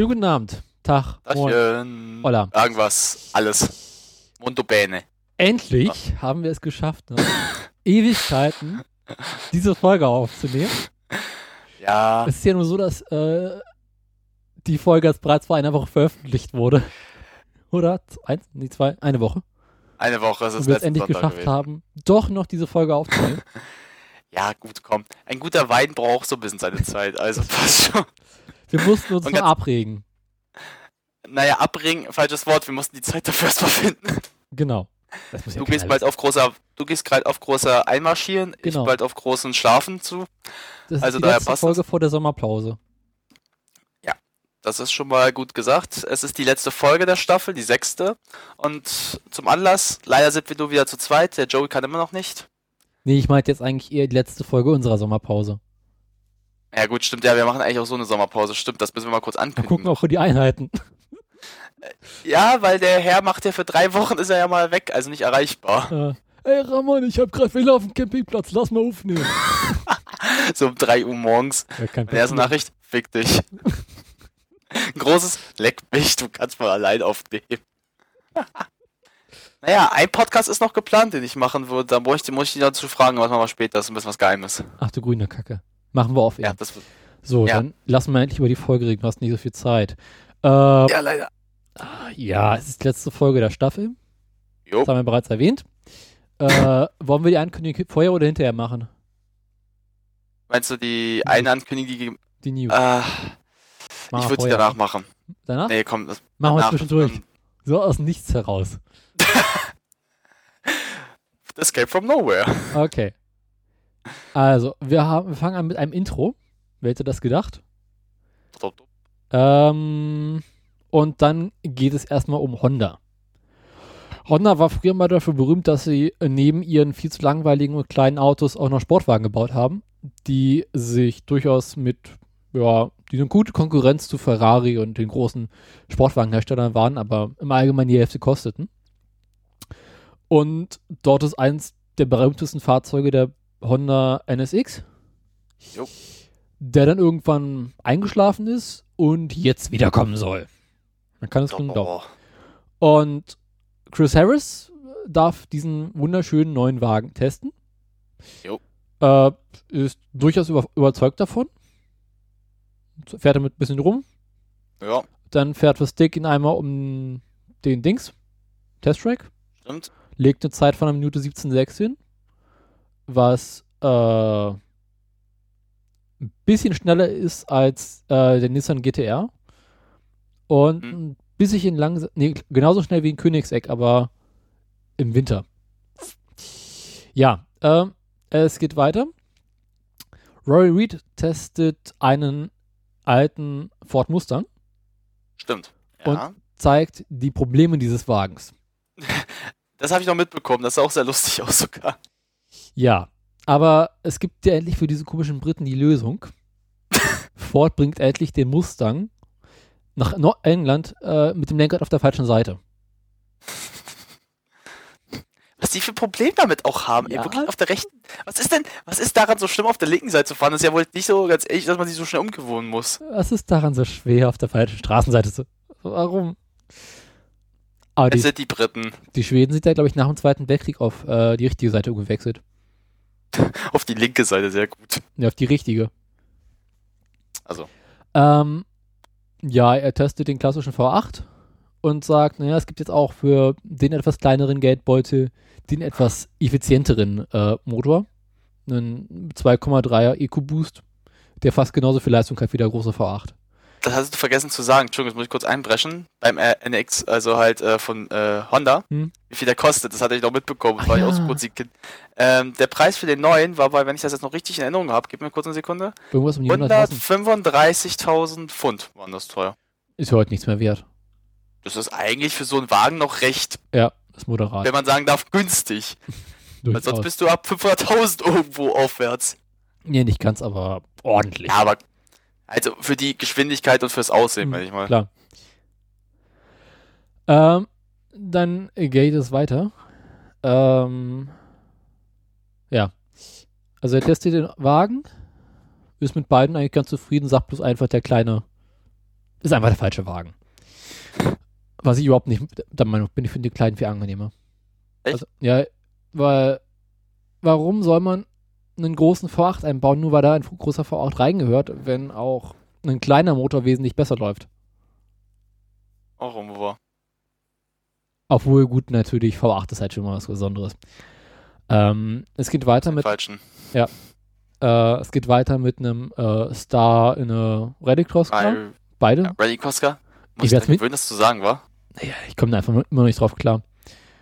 Schönen guten Abend. Tag. Moin. Tachchen. Hola. Irgendwas. Alles. Mondo bene. Endlich haben wir es geschafft, nach Ewigkeiten diese Folge aufzunehmen. Ja. Es ist ja nur so, dass äh, die Folge jetzt bereits vor einer Woche veröffentlicht wurde. Oder? Eins? Nee, zwei? Eine Woche. Eine Woche ist es Und wir es endlich Sonntag geschafft gewesen. haben, doch noch diese Folge aufzunehmen. Ja, gut, komm. Ein guter Wein braucht so ein bisschen seine Zeit. Also passt schon. Wir mussten uns ganz- abregen. Naja, abbringen, falsches Wort. Wir mussten die Zeit dafür erstmal finden. Genau. Muss ja Du gehst bald auf großer, du gehst gerade auf großer Einmarschieren, Genau. ich bald auf großen Schlafen zu. Das also ist die daher letzte Folge das. vor der Sommerpause. Das ist schon mal gut gesagt. Es ist die letzte Folge der Staffel, die sechste. Und zum Anlass, leider sind wir nur wieder zu zweit. Der Joey kann immer noch nicht. Nee, ich meinte jetzt eigentlich eher die letzte Folge unserer Sommerpause. Ja gut, stimmt, ja, wir machen eigentlich auch so eine Sommerpause. Stimmt, das müssen wir mal kurz ankündigen. gucken auch für die Einheiten. Ja, weil der Herr macht ja für drei Wochen ist er ja mal weg, also nicht erreichbar. Äh, Ey Ramon, ich hab grad Villa auf dem Campingplatz, lass mal aufnehmen. So um drei Uhr morgens. Ja, erste. Nachricht, fick dich. Ein großes Leck mich, du kannst mal allein aufnehmen. naja, ein Podcast ist noch geplant, den ich machen würde. Da muss ich, muss ich dich dazu fragen, was machen wir später. Das ist ein bisschen was Geheimes. Ach du grüne Kacke. Machen wir auf. Ja, das. So, ja. dann lassen wir endlich über die Folge reden. Du hast nicht so viel Zeit. Äh, Ja, leider. ja, es ist die letzte Folge der Staffel. Jo. Das haben wir bereits erwähnt. Äh, wollen wir die Ankündigung vorher oder hinterher machen? Meinst du die eine Ankündigung, die. Die News. Äh, ich würde sie danach machen. Danach? Nee, komm, das machen wir zwischendurch. So aus Nichts heraus. Escape from Nowhere. Okay. Also, wir, haben, wir fangen an mit einem Intro. Wer hätte das gedacht? Ähm, und dann geht es erstmal um Honda. Honda war früher mal dafür berühmt, dass sie neben ihren viel zu langweiligen und kleinen Autos auch noch Sportwagen gebaut haben, die sich durchaus mit, ja, die eine gute Konkurrenz zu Ferrari und den großen Sportwagenherstellern waren, aber im Allgemeinen die Hälfte kosteten. Und dort ist eins der berühmtesten Fahrzeuge der Honda NSX, Jo. der dann irgendwann eingeschlafen ist und jetzt wiederkommen soll. Man kann es doch. Oh. Und Chris Harris darf diesen wunderschönen neuen Wagen testen. Jo. Äh, ist durchaus über, überzeugt davon. Fährt damit ein bisschen rum. Ja, Dann fährt Verstick ihn einmal um den Dings. Testtrack. stimmt. Legt eine Zeit von einer Minute 17,6 hin. Was äh, ein bisschen schneller ist als äh, der Nissan GTR. Und Hm. ein bisschen langsam, nee, genauso schnell wie ein Königseck, aber im Winter. Ja, ähm, es geht weiter. Rory Reed testet einen alten Ford Mustang, Stimmt. Ja. zeigt die Probleme dieses Wagens. Das habe ich noch mitbekommen. Das sah auch sehr lustig aus sogar. Ja, aber es gibt ja endlich für diese komischen Briten die Lösung. Ford bringt endlich den Mustang nach Nord England äh, mit dem Lenkrad auf der falschen Seite. Was die für Probleme damit auch haben. Ja. Ey, wirklich auf der rechten. Was ist denn, was ist daran so schlimm, auf der linken Seite zu fahren? Das ist ja wohl nicht so ganz ehrlich, dass man sich so schnell umgewöhnen muss. Was ist daran so schwer, auf der falschen Straßenseite zu. Warum? Aber die, sind die Briten. die Schweden sind ja, glaube ich, nach dem Zweiten Weltkrieg auf äh, die richtige Seite umgewechselt. Auf die linke Seite sehr gut. Ja, auf die richtige. Also. Ähm, ja, er testet den klassischen V8 und sagt, naja, es gibt jetzt auch für den etwas kleineren Geldbeutel den etwas effizienteren äh, Motor. Einen 2,3er EcoBoost, der fast genauso viel Leistung hat wie der große V8. Das hast du vergessen zu sagen. Entschuldigung, das muss ich kurz einbrechen. Beim NX, also halt äh, von äh, Honda. Hm. Wie viel der kostet, das hatte ich noch mitbekommen. Ach war ich ja. auch so kurz. Ähm, der Preis für den neuen war bei, wenn ich das jetzt noch richtig in Erinnerung habe, gib mir kurz eine Sekunde. Irgendwas um die 100.000 135.000 Pfund waren das teuer. ist heute nichts mehr wert. Das ist eigentlich für so einen Wagen noch recht, Ja, das Moderat. wenn man sagen darf, günstig. Weil sonst bist du ab 500.000 irgendwo aufwärts. Nee, nicht ganz, aber ordentlich. Ja, aber also für die Geschwindigkeit und fürs Aussehen, Hm, meine ich mal. Klar. Ähm, dann geht es weiter. Ähm, ja. Also er testet den Wagen, ist mit beiden eigentlich ganz zufrieden, sagt bloß einfach, der kleine ist einfach der falsche Wagen. Was ich überhaupt nicht der Meinung bin, ich finde die kleinen viel angenehmer. Echt? Also, ja, weil warum soll man einen großen V8 einbauen, nur weil da ein großer V8 reingehört, wenn auch ein kleiner Motor wesentlich besser läuft? Auch irgendwo war. Obwohl, gut, natürlich, V8 ist halt schon mal was Besonderes. Ähm, es geht weiter mit, Falschen. äh, es geht weiter mit einem äh, Star in eine Rallycross Car. Ah, Beide. ja, Rally Koska? Muss Ich ich mir gewöhnen, das zu sagen, wa? Ja, ich komme da einfach immer noch nicht drauf klar.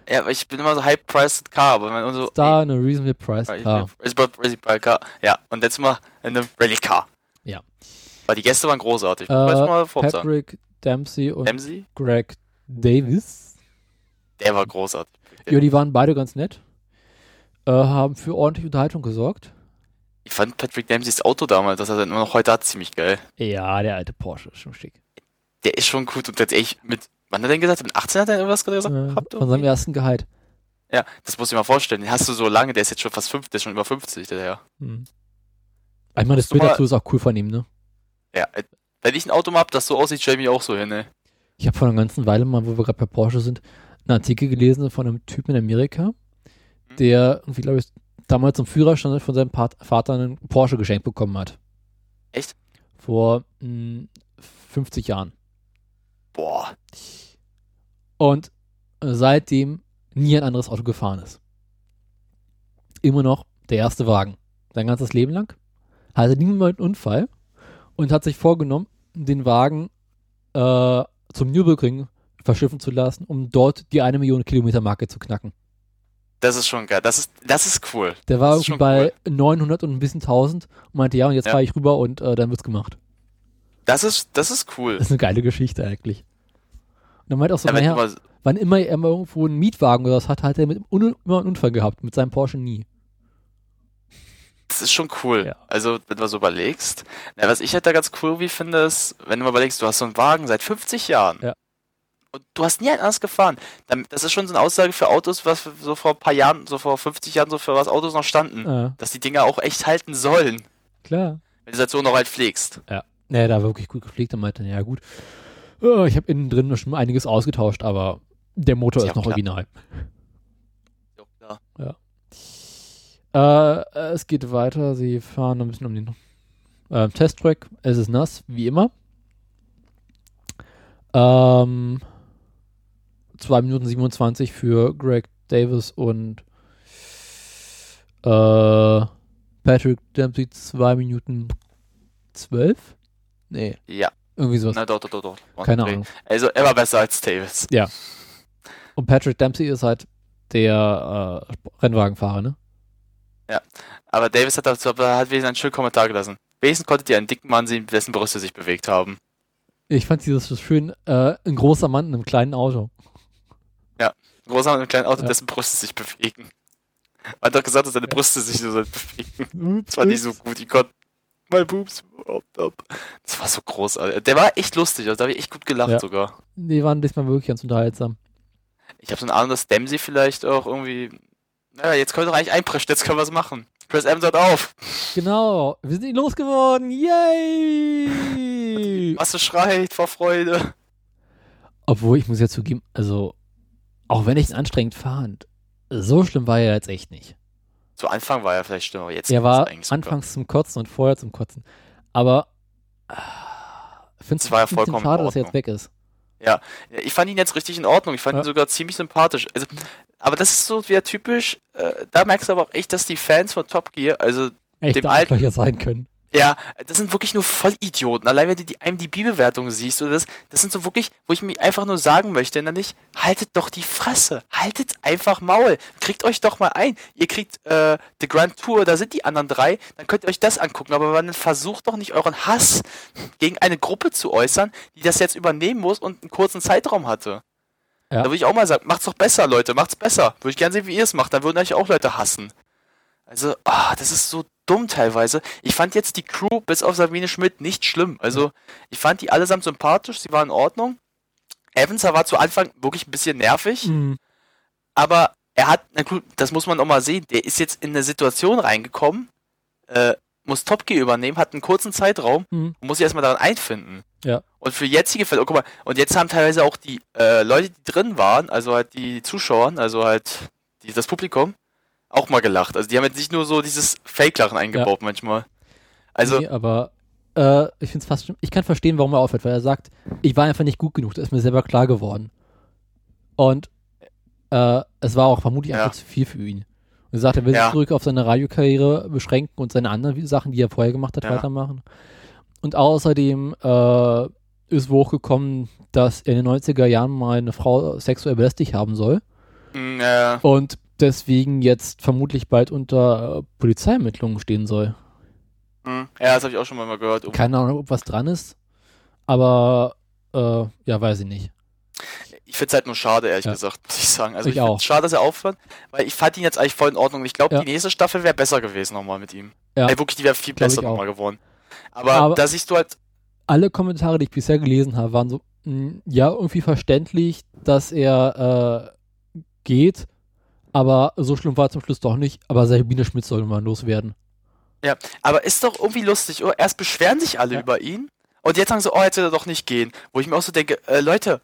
Ja, aber ich bin immer so high-priced Car, aber wenn man so. Star in a reasonably priced Car. Rally Rally Car. Ja, und letztes Mal in einem Rally Car. Ja. Weil die Gäste waren großartig. Äh, mal. Patrick Dempsey und Dempsey? Greg Davis. Der war großartig. Ja, die waren beide ganz nett. Äh, haben für ordentliche Unterhaltung gesorgt. Ich fand Patrick Dempseys Auto damals, das er dann immer noch heute hat, ziemlich geil. Ja, der alte Porsche ist schon schick. Der ist schon gut und tatsächlich mit, wann hat er denn gesagt? Mit 18 hat er irgendwas gesagt? Äh, Habt ihr von seinem ersten Gehalt. Ja, das du dir mal vorstellen. Den hast du so lange, der ist jetzt schon fast 50, der ist schon über 50, der Herr. Hm. Ich meine, das Bild dazu ist auch cool von ihm, ne? Ja, äh, wenn ich ein Auto mal hab, das so aussieht, stell ich mich auch so hin, ne? Ich habe vor einer ganzen Weile mal, wo wir gerade bei Porsche sind, einen Artikel gelesen von einem Typen in Amerika, der irgendwie, glaube ich, damals zum Führerstand von seinem Pat Vater einen Porsche geschenkt bekommen hat. Echt? Vor mh, 50 Jahren. Boah. Und seitdem nie ein anderes Auto gefahren ist. Immer noch der erste Wagen. Sein ganzes Leben lang. Hatte niemand einen Unfall und hat sich vorgenommen, den Wagen äh, zum Nürburgring verschiffen zu lassen, um dort die eine Million Kilometer Marke zu knacken. Das ist schon geil. Das ist, das ist cool. Der war irgendwie schon bei 900 und ein bisschen 1000 und meinte, ja, und jetzt Ja. fahre ich rüber und äh, dann wird's gemacht. Das ist, das ist cool. Das ist eine geile Geschichte eigentlich. Und er meint auch so, Ja, naja, mal, wann immer er mal irgendwo einen Mietwagen oder was hat, hat er mit un immer einen Unfall gehabt. Mit seinem Porsche nie. das ist schon cool. Ja. Also, wenn du so überlegst. Na, was ich halt da ganz cool wie finde, ist, wenn du mal überlegst, du hast so einen Wagen seit 50 Jahren. Ja. Und du hast nie ein anderes gefahren. Dann- Das ist schon so eine Aussage für Autos, was so vor ein paar Jahren, so vor 50 Jahren, so für was Autos noch standen. Äh, Dass die Dinger auch echt halten sollen. klar. Wenn du das so noch halt pflegst. Naja, da war wirklich gut gepflegt. Er meinte, ja gut, äh, ich habe innen drin schon einiges ausgetauscht, aber der Motor Ja, ist noch klar. original. Ja, klar. Äh, es geht weiter. Sie fahren ein bisschen um den äh, Testtrack. Es ist nass, wie immer. Ähm, 2 Minuten 27 für Greg Davis und äh, Patrick Dempsey 2 Minuten 12? Nee, Ja, irgendwie sowas. na doch, doch, doch, doch. Keine. Ahnung. Also, er war besser als Davis. Und Patrick Dempsey ist halt der äh, Rennwagenfahrer, ne? Aber Davis hat dazu hat wenigstens einen schönen Kommentar gelassen. Wenigstens konntet ihr einen dicken Mann sehen, dessen Brüste sich bewegt haben. Ich fand dieses so schön, äh, ein großer Mann in einem kleinen Auto. Ein großer Mann mit einem kleinen Auto, Ja. dessen Brüste sich bewegen. Man hat doch gesagt, dass seine Ja. Brüste sich so bewegen. Das war nicht so gut. Ich konnte. My boobs. Das war so großartig. Der war echt lustig. Also da habe ich echt gut gelacht Ja. sogar. Die waren diesmal wirklich ganz unterhaltsam. Ich habe so eine Ahnung, dass Dempsey vielleicht auch irgendwie. Naja, jetzt können wir doch eigentlich einpreschen. Jetzt können wir es machen. Chris Evans hat auf. Genau, wir sind ihn losgeworden. Yay! Masse schreit vor Freude. Obwohl, ich muss ja zugeben, also, auch wenn ich es anstrengend fand, so schlimm war er jetzt echt nicht. Zu Anfang war er vielleicht schlimm, aber jetzt Er war anfangs zum Kotzen und vorher zum Kotzen. Aber äh, finde es vollkommen schade, dass er jetzt weg ist. Ja, ich fand ihn jetzt richtig in Ordnung. Ich fand Ja. ihn sogar ziemlich sympathisch. Also, aber das ist so wieder typisch. Äh, da merkst du aber auch echt, dass die Fans von Top Gear, also Echte Dem alten- sein können. Ja, das sind wirklich nur Vollidioten. Allein wenn du die IMDb-Bewertungen siehst, oder das, das sind so wirklich, wo ich mir einfach nur sagen möchte, nicht, haltet doch die Fresse. Haltet einfach Maul. Kriegt euch doch mal ein. Ihr kriegt äh, The Grand Tour, da sind die anderen drei, dann könnt ihr euch das angucken. Aber dann versucht doch nicht euren Hass gegen eine Gruppe zu äußern, die das jetzt übernehmen muss und einen kurzen Zeitraum hatte. Ja. Da würde ich auch mal sagen, macht's doch besser, Leute, macht's besser. Würde ich gerne sehen, wie ihr es macht. Dann würden euch auch Leute hassen. Also, ah, das ist so dumm teilweise. Ich fand jetzt die Crew bis auf Sabine Schmidt nicht schlimm. Also, ich fand die allesamt sympathisch, sie waren in Ordnung. Evans war zu Anfang wirklich ein bisschen nervig, Mhm. aber er hat, na gut, das muss man auch mal sehen, der ist jetzt in eine Situation reingekommen, äh, muss Top Gear übernehmen, hat einen kurzen Zeitraum Mhm. und muss sich erstmal daran einfinden. Ja. Und für jetzige Fälle, oh, guck mal, und jetzt haben teilweise auch die äh, Leute, die drin waren, also halt die Zuschauer, also halt die, das Publikum, auch mal gelacht. Also die haben jetzt nicht nur so dieses Fake-Lachen eingebaut manchmal. Also, nee, aber äh, ich finde es fast Ich kann verstehen, warum er aufhört, weil er sagt, ich war einfach nicht gut genug, das ist mir selber klar geworden. Und äh, es war auch vermutlich Ja. einfach zu viel für ihn. Und er sagt, er will Ja. sich zurück auf seine Radiokarriere beschränken und seine anderen Sachen, die er vorher gemacht hat, Ja. weitermachen. Und außerdem äh, ist wohl hochgekommen, dass er in den 90er Jahren mal eine Frau sexuell belästigt haben soll. mh, äh, Und deswegen jetzt vermutlich bald unter äh, Polizeiermittlungen stehen soll. mh, ja, das habe ich auch schon mal gehört. Um, Keine Ahnung, ob was dran ist. Aber äh, ja, weiß ich nicht. Ich finde es halt nur schade, ehrlich Ja. gesagt, muss ich sagen. Also Ich ich, auch. schade, dass er aufhört, weil ich fand ihn jetzt eigentlich voll in Ordnung. Und ich glaube, Ja. die nächste Staffel wäre besser gewesen nochmal mit ihm. Ja. Ey, wirklich, die wäre viel besser nochmal geworden. Aber, Aber- da siehst du halt, Alle Kommentare, die ich bisher gelesen habe, waren so, mh, ja, irgendwie verständlich, dass er äh, geht, aber so schlimm war es zum Schluss doch nicht. Aber Sabine Schmidt soll mal loswerden. aber ist doch irgendwie lustig. Oh, erst beschweren sich alle Ja. über ihn und jetzt sagen sie, oh, jetzt will er doch nicht gehen. Wo ich mir auch so denke, äh, Leute,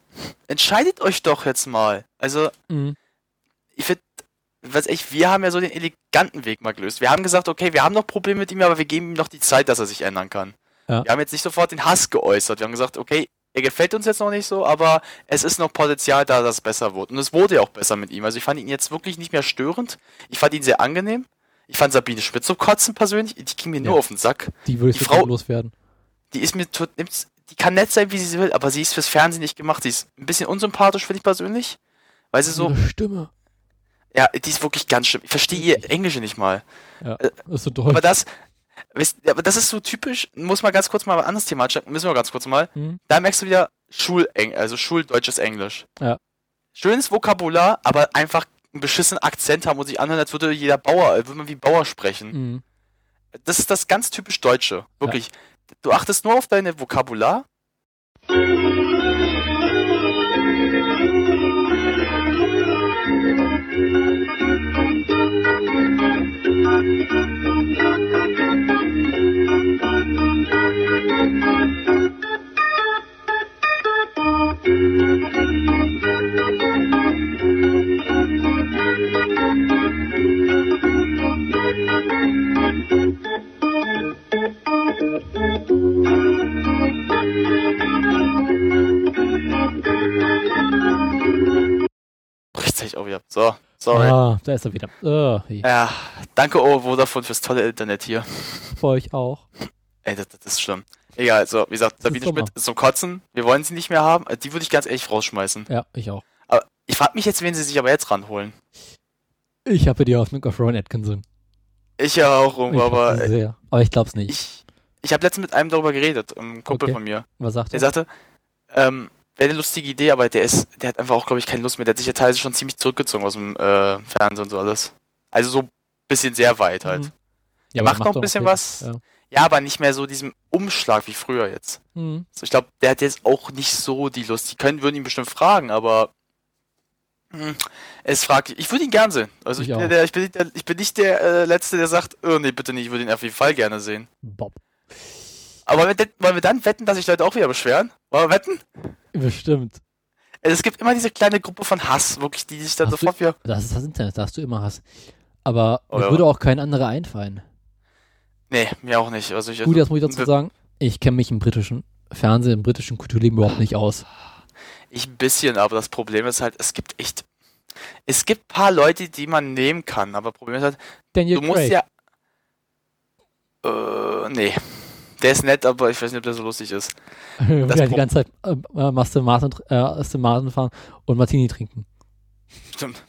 entscheidet euch doch jetzt mal. Also, Mhm. ich finde, was ich, wir haben ja so den eleganten Weg mal gelöst. Wir haben gesagt, okay, wir haben noch Probleme mit ihm, aber wir geben ihm noch die Zeit, dass er sich ändern kann. Ja. Wir haben jetzt nicht sofort den Hass geäußert. Wir haben gesagt, okay, er gefällt uns jetzt noch nicht so, aber es ist noch Potenzial da, dass es besser wird. Und es wurde ja auch besser mit ihm. Also ich fand ihn jetzt wirklich nicht mehr störend. Ich fand ihn sehr angenehm. Ich fand Sabine Schmidt so kotzen persönlich. Die ging mir nur Ja. auf den Sack. Die würde ich Frau- loswerden. Die ist mir tot, die kann nett sein, wie sie will, aber sie ist fürs Fernsehen nicht gemacht. Sie ist ein bisschen unsympathisch, finde ich persönlich. Weil sie so, Ihre Stimme. ja, die ist wirklich ganz schlimm. Ich verstehe ihr Englisch nicht mal. Ja, Äh, ist so Aber deutsch. das, wisst, aber das ist so typisch, muss mal ganz kurz mal ein anderes Thema checken, müssen wir ganz kurz mal. Mhm. Da merkst du wieder Schuleng, also schuldeutsches Englisch. Ja. Schönes Vokabular, aber einfach einen beschissenen Akzent haben und sich anhören, als würde jeder Bauer, als würde man wie Bauer sprechen. Mhm. Das ist das ganz typisch Deutsche. Wirklich. Du achtest nur auf deine Vokabular. Wieder. So, sorry. Ah, da ist er wieder. Uh, Ja, danke, oh, Vodafone, fürs tolle Internet hier. für euch auch. Ey, das, das ist schlimm. Egal, also, wie gesagt, Sabine. Schmidt ist zum Kotzen. Wir wollen sie nicht mehr haben. Die würde ich ganz ehrlich rausschmeißen. Ja, ich auch. Aber ich frage mich jetzt, wen sie sich aber jetzt ranholen. Ich habe die Hoffnung auf Ron Atkinson. Ich ja auch irgendwo, aber äh, sehr. Aber ich glaub's nicht. ich, ich habe letztens mit einem darüber geredet, ein Kumpel Okay. von mir. Was sagt Der er? sagte, ähm, wäre eine lustige Idee, aber der ist, der hat einfach auch, glaube ich, keine Lust mehr. Der hat sich ja teilweise schon ziemlich zurückgezogen aus dem äh, Fernsehen und so alles. Also so ein bisschen sehr weit halt. Mhm. Ja, macht aber noch ein bisschen was. Ja. Ja, aber nicht mehr so diesem Umschlag wie früher jetzt. Mhm. So, ich glaube, der hat jetzt auch nicht so die Lust. Die können, würden ihn bestimmt fragen, aber hm, es fragt, ich würde ihn gern sehen. Also ich, Ich bin, der, ich, bin nicht der, ich bin nicht der äh, Letzte, der sagt, oh nee, bitte nicht, ich würde ihn auf jeden Fall gerne sehen. Bob. Aber wollen wir, wollen wir dann wetten, dass sich Leute auch wieder beschweren? Wollen wir wetten? Bestimmt. Also Es gibt immer diese kleine Gruppe von Hass, wirklich, die sich dann Hast du- sofort wieder. Das ist das Internet, da hast du immer Hass. Aber Oh, mir ja. würde auch kein anderer einfallen. Nee, mir auch nicht. Also ich, Gut, jetzt muss ich dazu sagen, ich kenne mich im britischen Fernsehen, im britischen Kulturleben überhaupt nicht aus. Ich ein bisschen, aber das Problem ist halt, es gibt echt. Es gibt paar Leute, die man nehmen kann, aber Problem ist halt, Daniel du musst Craig. ja. Äh, nee. Der ist nett, aber ich weiß nicht, ob der so lustig ist. ja, die Pro- ganze Zeit äh, äh, Master Martin, äh, Aston Martin fahren und Martini trinken. Stimmt.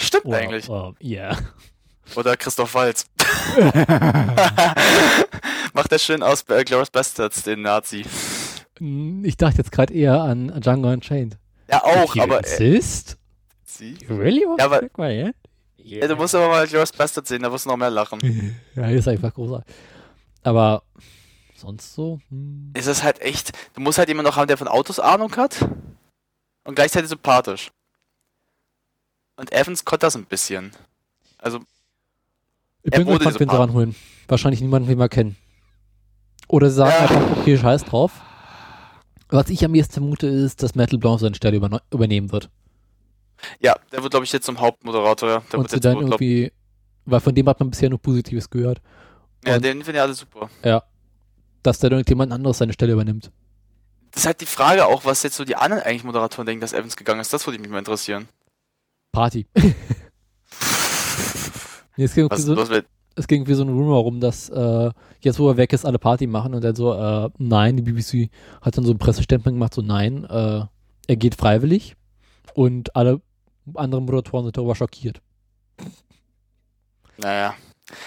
Stimmt Oder, eigentlich. äh, Ja. Oder Christoph Waltz. Macht er schön aus bei Glorious Bastards, den Nazi. Ich dachte jetzt gerade eher an Django Unchained. Ja, auch, aber. Äh, sie? You really Ja, aber- hand? Ja, du musst aber mal Glorious Bastards sehen, da wirst du noch mehr lachen. Ja, ist einfach großartig. Aber sonst so? Hm. Es ist halt echt. Du musst halt jemanden noch haben, der von Autos Ahnung hat. Und gleichzeitig sympathisch. Und Evans konnte das ein bisschen. Also, Ich bin gespannt, wen sie ranholen. Wahrscheinlich niemanden, den wir kennen. Oder sie sagen Ja. einfach, okay, scheiß drauf. Was ich am ehesten vermute, ist, dass Metal Blanc seine Stelle überne- übernehmen wird. Ja, der wird, glaube ich, jetzt zum Hauptmoderator. Ja. Der und wird jetzt dann irgendwie, weil von dem hat man bisher nur Positives gehört, ja, und- den finden ja alle super. dass dann irgendjemand anderes seine Stelle übernimmt. Das ist halt die Frage auch, was jetzt so die anderen eigentlich Moderatoren denken, dass Evans gegangen ist. Das würde mich mal interessieren. Party. nee, es, ging Was, so, es ging irgendwie so ein Rumor rum, dass äh, jetzt, wo er weg ist, alle Party machen und dann so, äh, nein, die BBC hat dann so ein Pressestempel gemacht, so nein, äh, er geht freiwillig und alle anderen Moderatoren sind darüber schockiert. naja.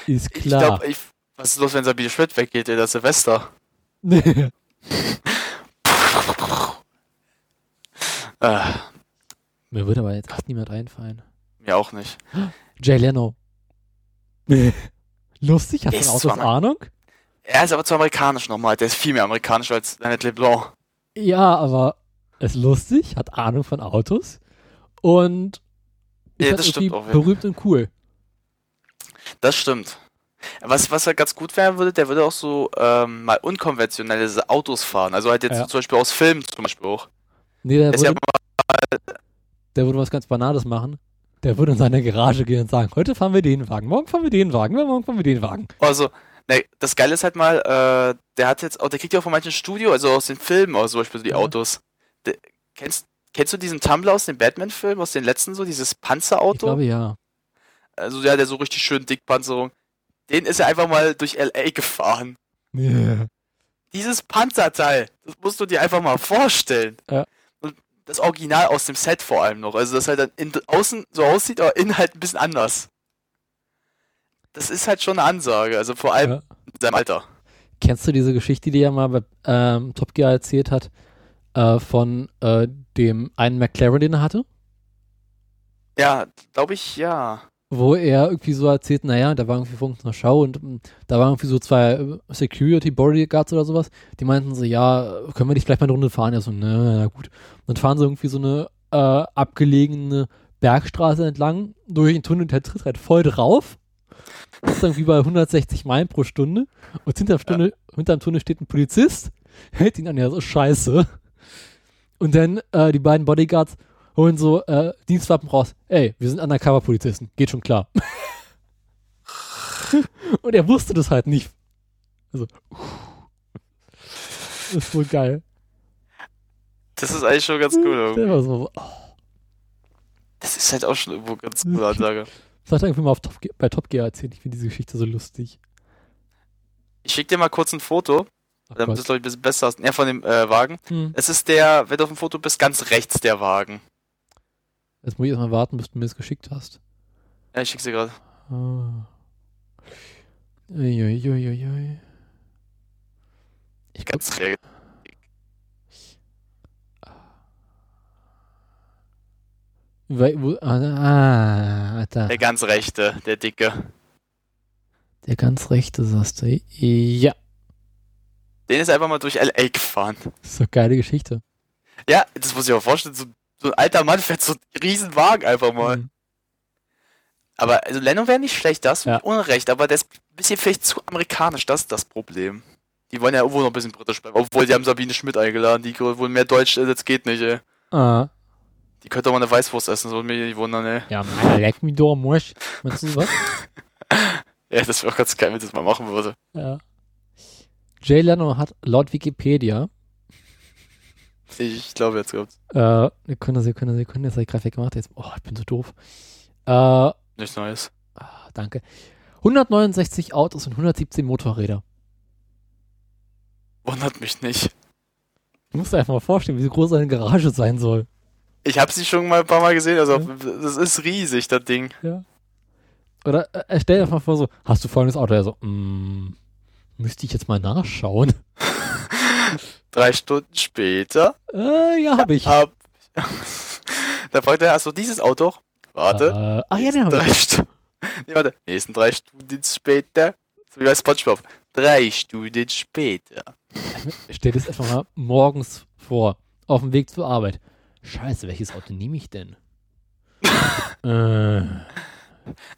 Ist Ich klar. glaube, ich, was ist los, wenn Sabine Schmidt weggeht, ey, das Silvester? Äh, Mir würde aber jetzt echt niemand einfallen. mir auch nicht. Jay Leno. Lustig, hast du Ist von Autos zwar mal- Ahnung? Er ist aber zu amerikanisch nochmal. Der ist viel mehr amerikanisch als Annette LeBlanc. Ja, aber ist lustig, hat Ahnung von Autos und ist Ja, halt das stimmt irgendwie auch, ja. berühmt und cool. Das stimmt. Was, was halt ganz gut werden würde, der würde auch so ähm, mal unkonventionelle Autos fahren. Also halt jetzt Ja. zum Beispiel aus Filmen zum Beispiel auch. Nee, der Ist ja würde, der würde was ganz Banales machen. Der würde in seine Garage gehen und sagen, heute fahren wir den Wagen, morgen fahren wir den Wagen, morgen fahren wir den Wagen. Also, ne, das Geile ist halt mal, äh, der hat jetzt auch, der kriegt ja auch von manchen Studio, also aus den Filmen, aus zum Beispiel so die Ja. Autos. Der, kennst, kennst du diesen Tumblr aus dem Batman-Film, aus den letzten so, dieses Ich Panzerauto? glaube ja. Also ja, der so richtig schön Dickpanzerung. Den ist er einfach mal durch L.A. gefahren. Dieses Panzerteil, das musst du dir einfach mal vorstellen. Ja. Und das Original aus dem Set vor allem noch. Also, das halt dann in, außen so aussieht, aber innen halt ein bisschen anders. Das ist halt schon eine Ansage, also vor allem Ja. in seinem Alter. Kennst du diese Geschichte, die er mal bei ähm, Top Gear erzählt hat, äh, von äh, dem einen McLaren, den er hatte? Ja, glaube ich, ja. Wo er irgendwie so erzählt, naja, da war irgendwie vor einer Schau und mm, da waren irgendwie so zwei äh, Security Bodyguards oder sowas, die meinten so, ja, können wir nicht vielleicht mal eine Runde fahren? Ja, so, ne, na gut. Dann fahren sie irgendwie so eine äh, abgelegene Bergstraße entlang durch den Tunnel und der tritt halt voll drauf. Ist irgendwie bei 160 Meilen pro Stunde und hinterm, Stunde, hinterm Tunnel steht ein Polizist, hält ihn an, ja, so scheiße. Und dann äh, die beiden Bodyguards holen so äh, Dienstwaffen raus. Ey, wir sind Undercover-Polizisten. Geht schon klar. Und er wusste das halt nicht. Also, das ist so geil. Das ist eigentlich schon ganz cool. so, oh, Das ist halt auch schon irgendwo ganz cool, Ansage. er irgendwie mal auf Top bei Top Gear erzählt. Ich finde diese Geschichte so lustig. Ich schick dir mal kurz ein Foto, Ach damit du es, glaube ich, ein bisschen besser hast. Ja, von dem äh, Wagen. Hm. Es ist der, wenn du auf dem Foto bist, ganz rechts der Wagen. Jetzt muss ich erstmal warten, bis du mir das geschickt hast. Ja, ich schick's dir gerade. Ah. Uiuiuiui. Ich Ganz rechts. weil- wo, ah. Der ganz rechte, der dicke. Der ganz rechte, sagst du. Ja, Den ist einfach mal durch L.A. gefahren. das ist doch eine geile Geschichte. Ja, das muss ich mir vorstellen. So, so ein alter Mann fährt so einen riesen Wagen einfach mal. Mhm. Aber also Leno wäre nicht schlecht, das Ja. Unrecht, aber der ist ein bisschen vielleicht zu amerikanisch, das ist das Problem. Die wollen ja irgendwo noch ein bisschen britisch bleiben, obwohl die haben Sabine Schmidt eingeladen, die wohl mehr Deutsch, äh, das geht nicht, ey. Ah. Die könnte auch mal eine Weißwurst essen, so würde mich nicht wundern, ey. Ja, Mann, leck mich doch, Musch. Meinst du was? Ja, das wäre auch ganz geil, wenn das mal machen würde. Ja. Jay Leno hat laut Wikipedia, Ich glaube, jetzt kommt's. äh, Sekunde, Sekunde, Sekunde, jetzt habe ich gerade weggemacht. Jetzt, oh, ich bin so doof. Äh, ah, Nichts Neues. danke. 169 Autos und 117 Motorräder. Wundert mich nicht. Du musst dir einfach mal vorstellen, wie groß seine Garage sein soll. Ich habe sie schon mal ein paar Mal gesehen, also Ja. das ist riesig, das Ding. Oder äh, stell dir einfach vor, so, hast du folgendes Auto? Er so, mm, müsste ich jetzt mal nachschauen. Drei Stunden später Äh, ja, hab ich. hab. da fragt er, hast du dieses Auto? Warte. Äh, ach ja, den hab Drei ich. Stunden. Nee, warte. Nächsten drei Stunden später. So wie bei Spongebob. Drei Stunden später. Stell dir das einfach mal morgens vor, auf dem Weg zur Arbeit. Scheiße, welches Auto nehme ich denn? äh, Er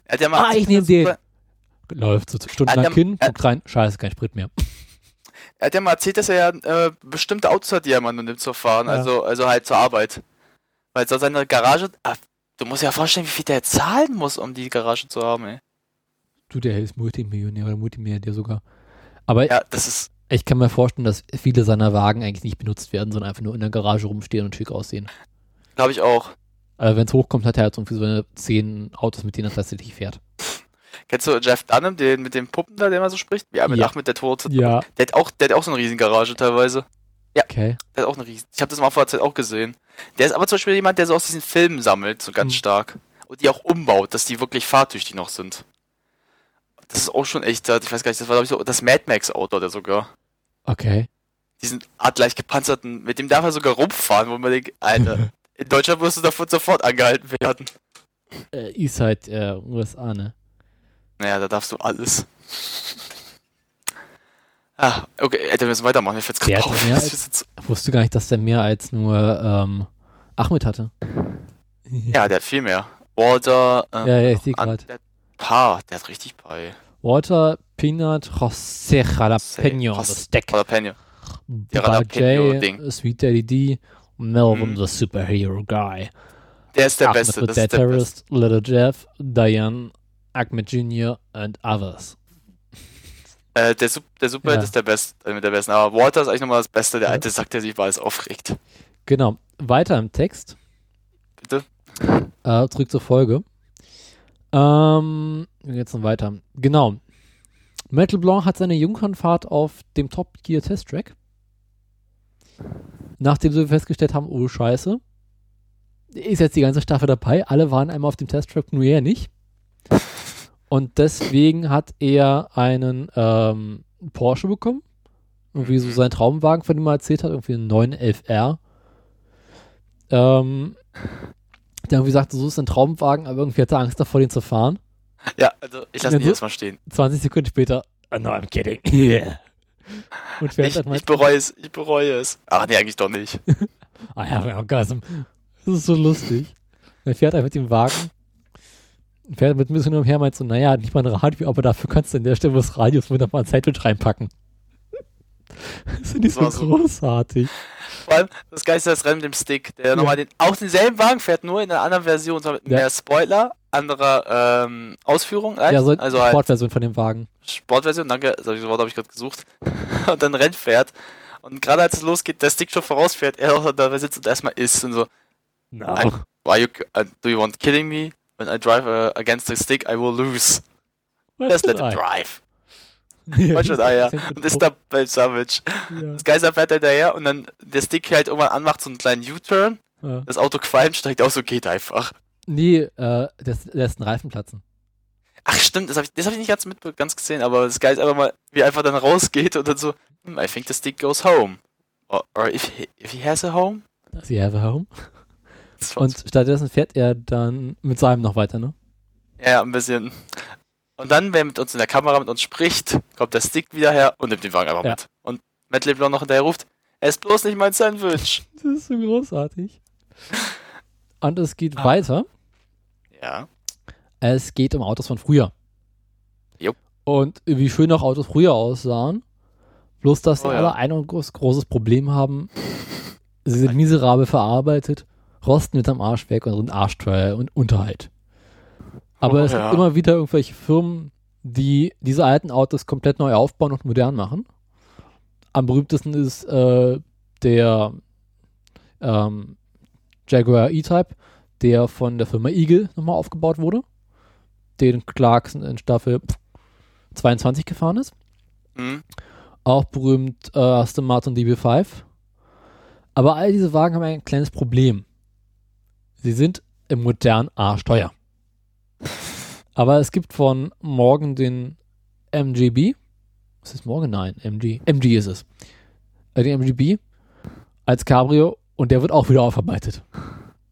hat ja mal Ah, ich nehm den. läuft so stundenlang Ah, der- hin, guckt rein, scheiße, kein Sprit mehr. Er hat ja mal erzählt, dass er ja äh, bestimmte Autos hat, die er immer nur nimmt zu fahren, Ja. also, also halt zur Arbeit. Weil so seine Garage, ah, du musst dir ja vorstellen, wie viel der zahlen muss, um die Garage zu haben, ey. Du, der ist Multimillionär oder Multimilliardär sogar. Aber Ja, das ist, ich kann mir vorstellen, dass viele seiner Wagen eigentlich nicht benutzt werden, sondern einfach nur in der Garage rumstehen und schick aussehen. glaube ich auch. Aber wenn es hochkommt, hat er halt irgendwie so eine zehn Autos, mit denen er tatsächlich fährt. Kennst du Jeff Dunham, den mit den Puppen da, der immer so spricht? Ja, mit Ja. Achmed der Tod. Ja. Der hat auch, der hat auch so eine riesen Garage teilweise. Okay. Der hat auch eine riesen. Ich habe das mal vor der Zeit auch gesehen. Der ist aber zum Beispiel jemand, der so aus diesen Filmen sammelt, so ganz Hm. stark. Und die auch umbaut, dass die wirklich fahrtüchtig noch sind. Das ist auch schon echt, ich weiß gar nicht, das war glaube ich so das Mad Max Auto oder sogar. Okay. Diesen artgleich gepanzerten, mit dem darf er sogar rumfahren, wo man denkt, Alter, in Deutschland wirst du davon sofort angehalten werden. Äh, ist halt äh, USA, ne? Naja, da darfst du alles. Ah, okay, Alter, wir müssen weitermachen. Fällt's Der gerade auf. Das als- jetzt- Ich wusste gar nicht, dass der mehr als nur ähm, Ahmed hatte. Ja, der hat viel mehr. Walter, ähm, Ja, ja, ich sehe grad. der Paar, der hat richtig bei. Walter, Peanut, José Jalapeno, José- the Stack, Jalapeno. Jalapeno-Ding. Sweet Daddy D, Melvin, Mhm. the Superhero Guy, Der ist der Ahmed Beste. Das der Beste. Terrorist, Little Jeff, Diane, Ahmed Jr. and others. Äh, der, Sup der Super Ja. ist der Beste, äh, mit der Besten. Aber Walter ist eigentlich nochmal das Beste. Der Ja. alte Sack, der sich über alles aufregt. Genau. Weiter im Text. Bitte? Äh, zurück zur Folge. Ähm, geht's noch weiter? Genau. Metal Blanc hat seine Jungfernfahrt auf dem Top Gear Test Track. Nachdem sie festgestellt haben, oh Scheiße, ist jetzt die ganze Staffel dabei. Alle waren einmal auf dem Test Track, nur er nicht. Und deswegen hat er einen ähm, Porsche bekommen. Irgendwie so sein Traumwagen, von dem er erzählt hat, irgendwie einen 911R. Ähm, der irgendwie sagte, so ist ein Traumwagen, aber irgendwie hat er Angst davor, den zu fahren. Ja, also ich lasse Ja, ihn so- jetzt mal stehen. 20 Sekunden später, oh, no, I'm kidding. Yeah. Und Ich, halt ich bereue es. Ich bereue es. Ach nee, eigentlich doch nicht. I have an orgasm. Das ist so lustig. Er fährt einfach mit dem Wagen, fährt mit ein bisschen umher, meint so, naja, nicht mal ein Radio, aber dafür kannst du in der Stelle, wo das Radio ist, wunderbar ein Sandwich reinpacken. Das finde ich so so. großartig. Vor allem, das Geilste ist das Rennen mit dem Stick, der nochmal den, auch denselben Wagen fährt, nur in einer anderen Version, zwar mit Ja. mehr Spoiler, anderer ähm, Ausführung. Halt. Ja, so also halt Sportversion von dem Wagen. Sportversion, danke, das Wort habe ich gerade gesucht. und dann Rennen fährt. Und gerade als es losgeht, der Stick schon vorausfährt, er auch da sitzt und erstmal isst und so. No. Why you, uh, do you want killing me? When I drive uh, against the stick, I will lose. Just let him drive. Manchmal da, ja. Und ist da bei Savage. Ja. Das Geister fährt hinterher und dann der Stick halt irgendwann anmacht, so einen kleinen U-Turn. Ja. Das Auto qualmt, steigt aus, so geht einfach. Nee, äh, das lässt einen Reifen platzen. Ach stimmt, das habe ich, das hab ich nicht ganz mit ganz gesehen, aber das Geil ist einfach mal, wie er einfach dann rausgeht und dann so, hm, I think the stick goes home. Or, or if, he, if he has a home. Sie have a home. Und stattdessen fährt er dann mit seinem noch weiter, ne? Ja, ein bisschen. Und dann, wer mit uns in der Kamera mit uns spricht, kommt der Stick wieder her und nimmt den Wagen einfach Ja. mit. Und Matt LeBlanc noch hinterher ruft, er ist bloß nicht mein Sandwich. Das ist so großartig. Und es geht Ah. weiter. Ja. Es geht um Autos von früher. Jupp. Und wie schön auch Autos früher aussahen. Bloß, dass sie Oh ja. alle ein groß, großes Problem haben. Sie sind miserabel verarbeitet, rosten mit am Arsch weg und sind arschteuer und Unterhalt. Aber Oh es ja. gibt immer wieder irgendwelche Firmen, die diese alten Autos komplett neu aufbauen und modern machen. Am berühmtesten ist äh, der ähm, Jaguar E-Type, der von der Firma Eagle nochmal aufgebaut wurde, den Clarkson in Staffel 22 gefahren ist. Hm. Auch berühmt äh, Aston Martin DB5. Aber all diese Wagen haben ein kleines Problem. Sie sind im modernen arschteuer. Aber es gibt von morgen den MGB. Ist morgen? Nein, MG. MG ist es. Äh, den MGB als Cabrio und der wird auch wieder aufarbeitet.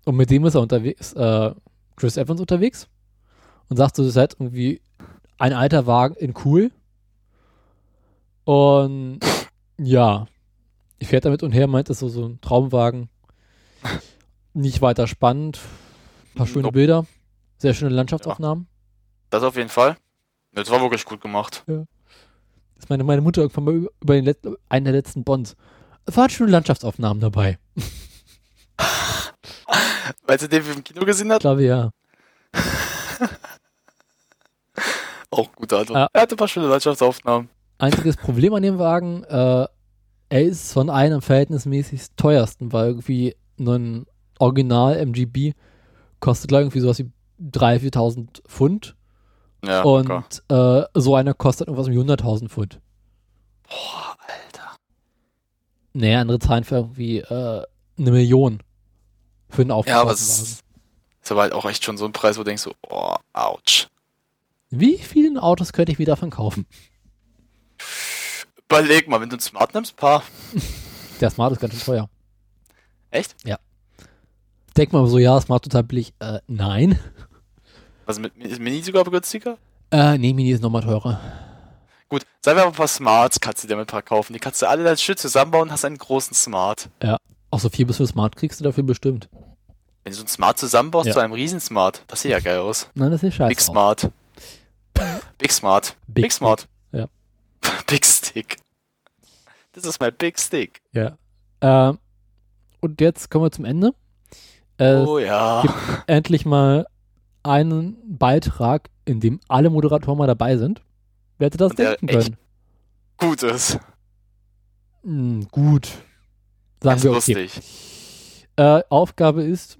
Und mit dem ist er unterwegs, äh, Chris Evans unterwegs und sagt so, das ist halt irgendwie ein alter Wagen in cool. Und ja, ich fährt damit und her, meint, das ist so, so ein Traumwagen. Nicht weiter spannend. Ein paar schöne Nope. Bilder. Sehr schöne Landschaftsaufnahmen. Das auf jeden Fall. Das war wirklich gut gemacht. ist meine, meine Mutter irgendwann mal über, über den Let einen der letzten Bonds. Es waren schöne Landschaftsaufnahmen dabei. Weil sie den im Kino gesehen Ich hat? glaube ja. Auch gute Antwort. Ja. Er hatte ein paar schöne Landschaftsaufnahmen. Einziges Problem an dem Wagen, äh, er ist von einem verhältnismäßig teuersten, weil irgendwie ein Original MGB kostet glaub ich, irgendwie sowas wie 3.000, 4.000 Pfund. Ja, und äh, so einer kostet irgendwas um 100.000 Pfund. Boah, Alter. Naja, andere zahlen für irgendwie äh, eine Million für einen Ja, aber es ist, ist aber halt auch echt schon so ein Preis, wo du denkst so, oh, ouch. Wie viele Autos könnte ich mir davon kaufen? Überleg mal, wenn du einen Smart nimmst, paar. Der Smart ist ganz schön teuer. Echt? Denk mal so, ja, Smart total billig. Äh, nein. Was mit ist Mini sogar günstiger? Äh, nee, Mini ist nochmal teurer. Gut, sagen wir mal ein paar Smarts kannst du dir mit ein paar kaufen. Die kannst du alle als Schütz zusammenbauen und hast einen großen Smart. Auch so vier bis fünf Smart kriegst du dafür bestimmt. Wenn du so einen Smart zusammenbaust Ja. zu einem riesen Smart, das sieht ja geil aus. Nein, das ist scheiße. Big aus. Smart. Big Smart. Big Big, Smart. Ja. Big Stick. Das ist mein Big Stick. Ja. Ähm, und jetzt kommen wir zum Ende. Äh, oh ja. gibt- Endlich mal einen Beitrag, in dem alle Moderatoren mal dabei sind. Wer hätte das denken können? Gutes. Hm, gut. Sagen Das wir ist okay. lustig. Äh, Aufgabe ist,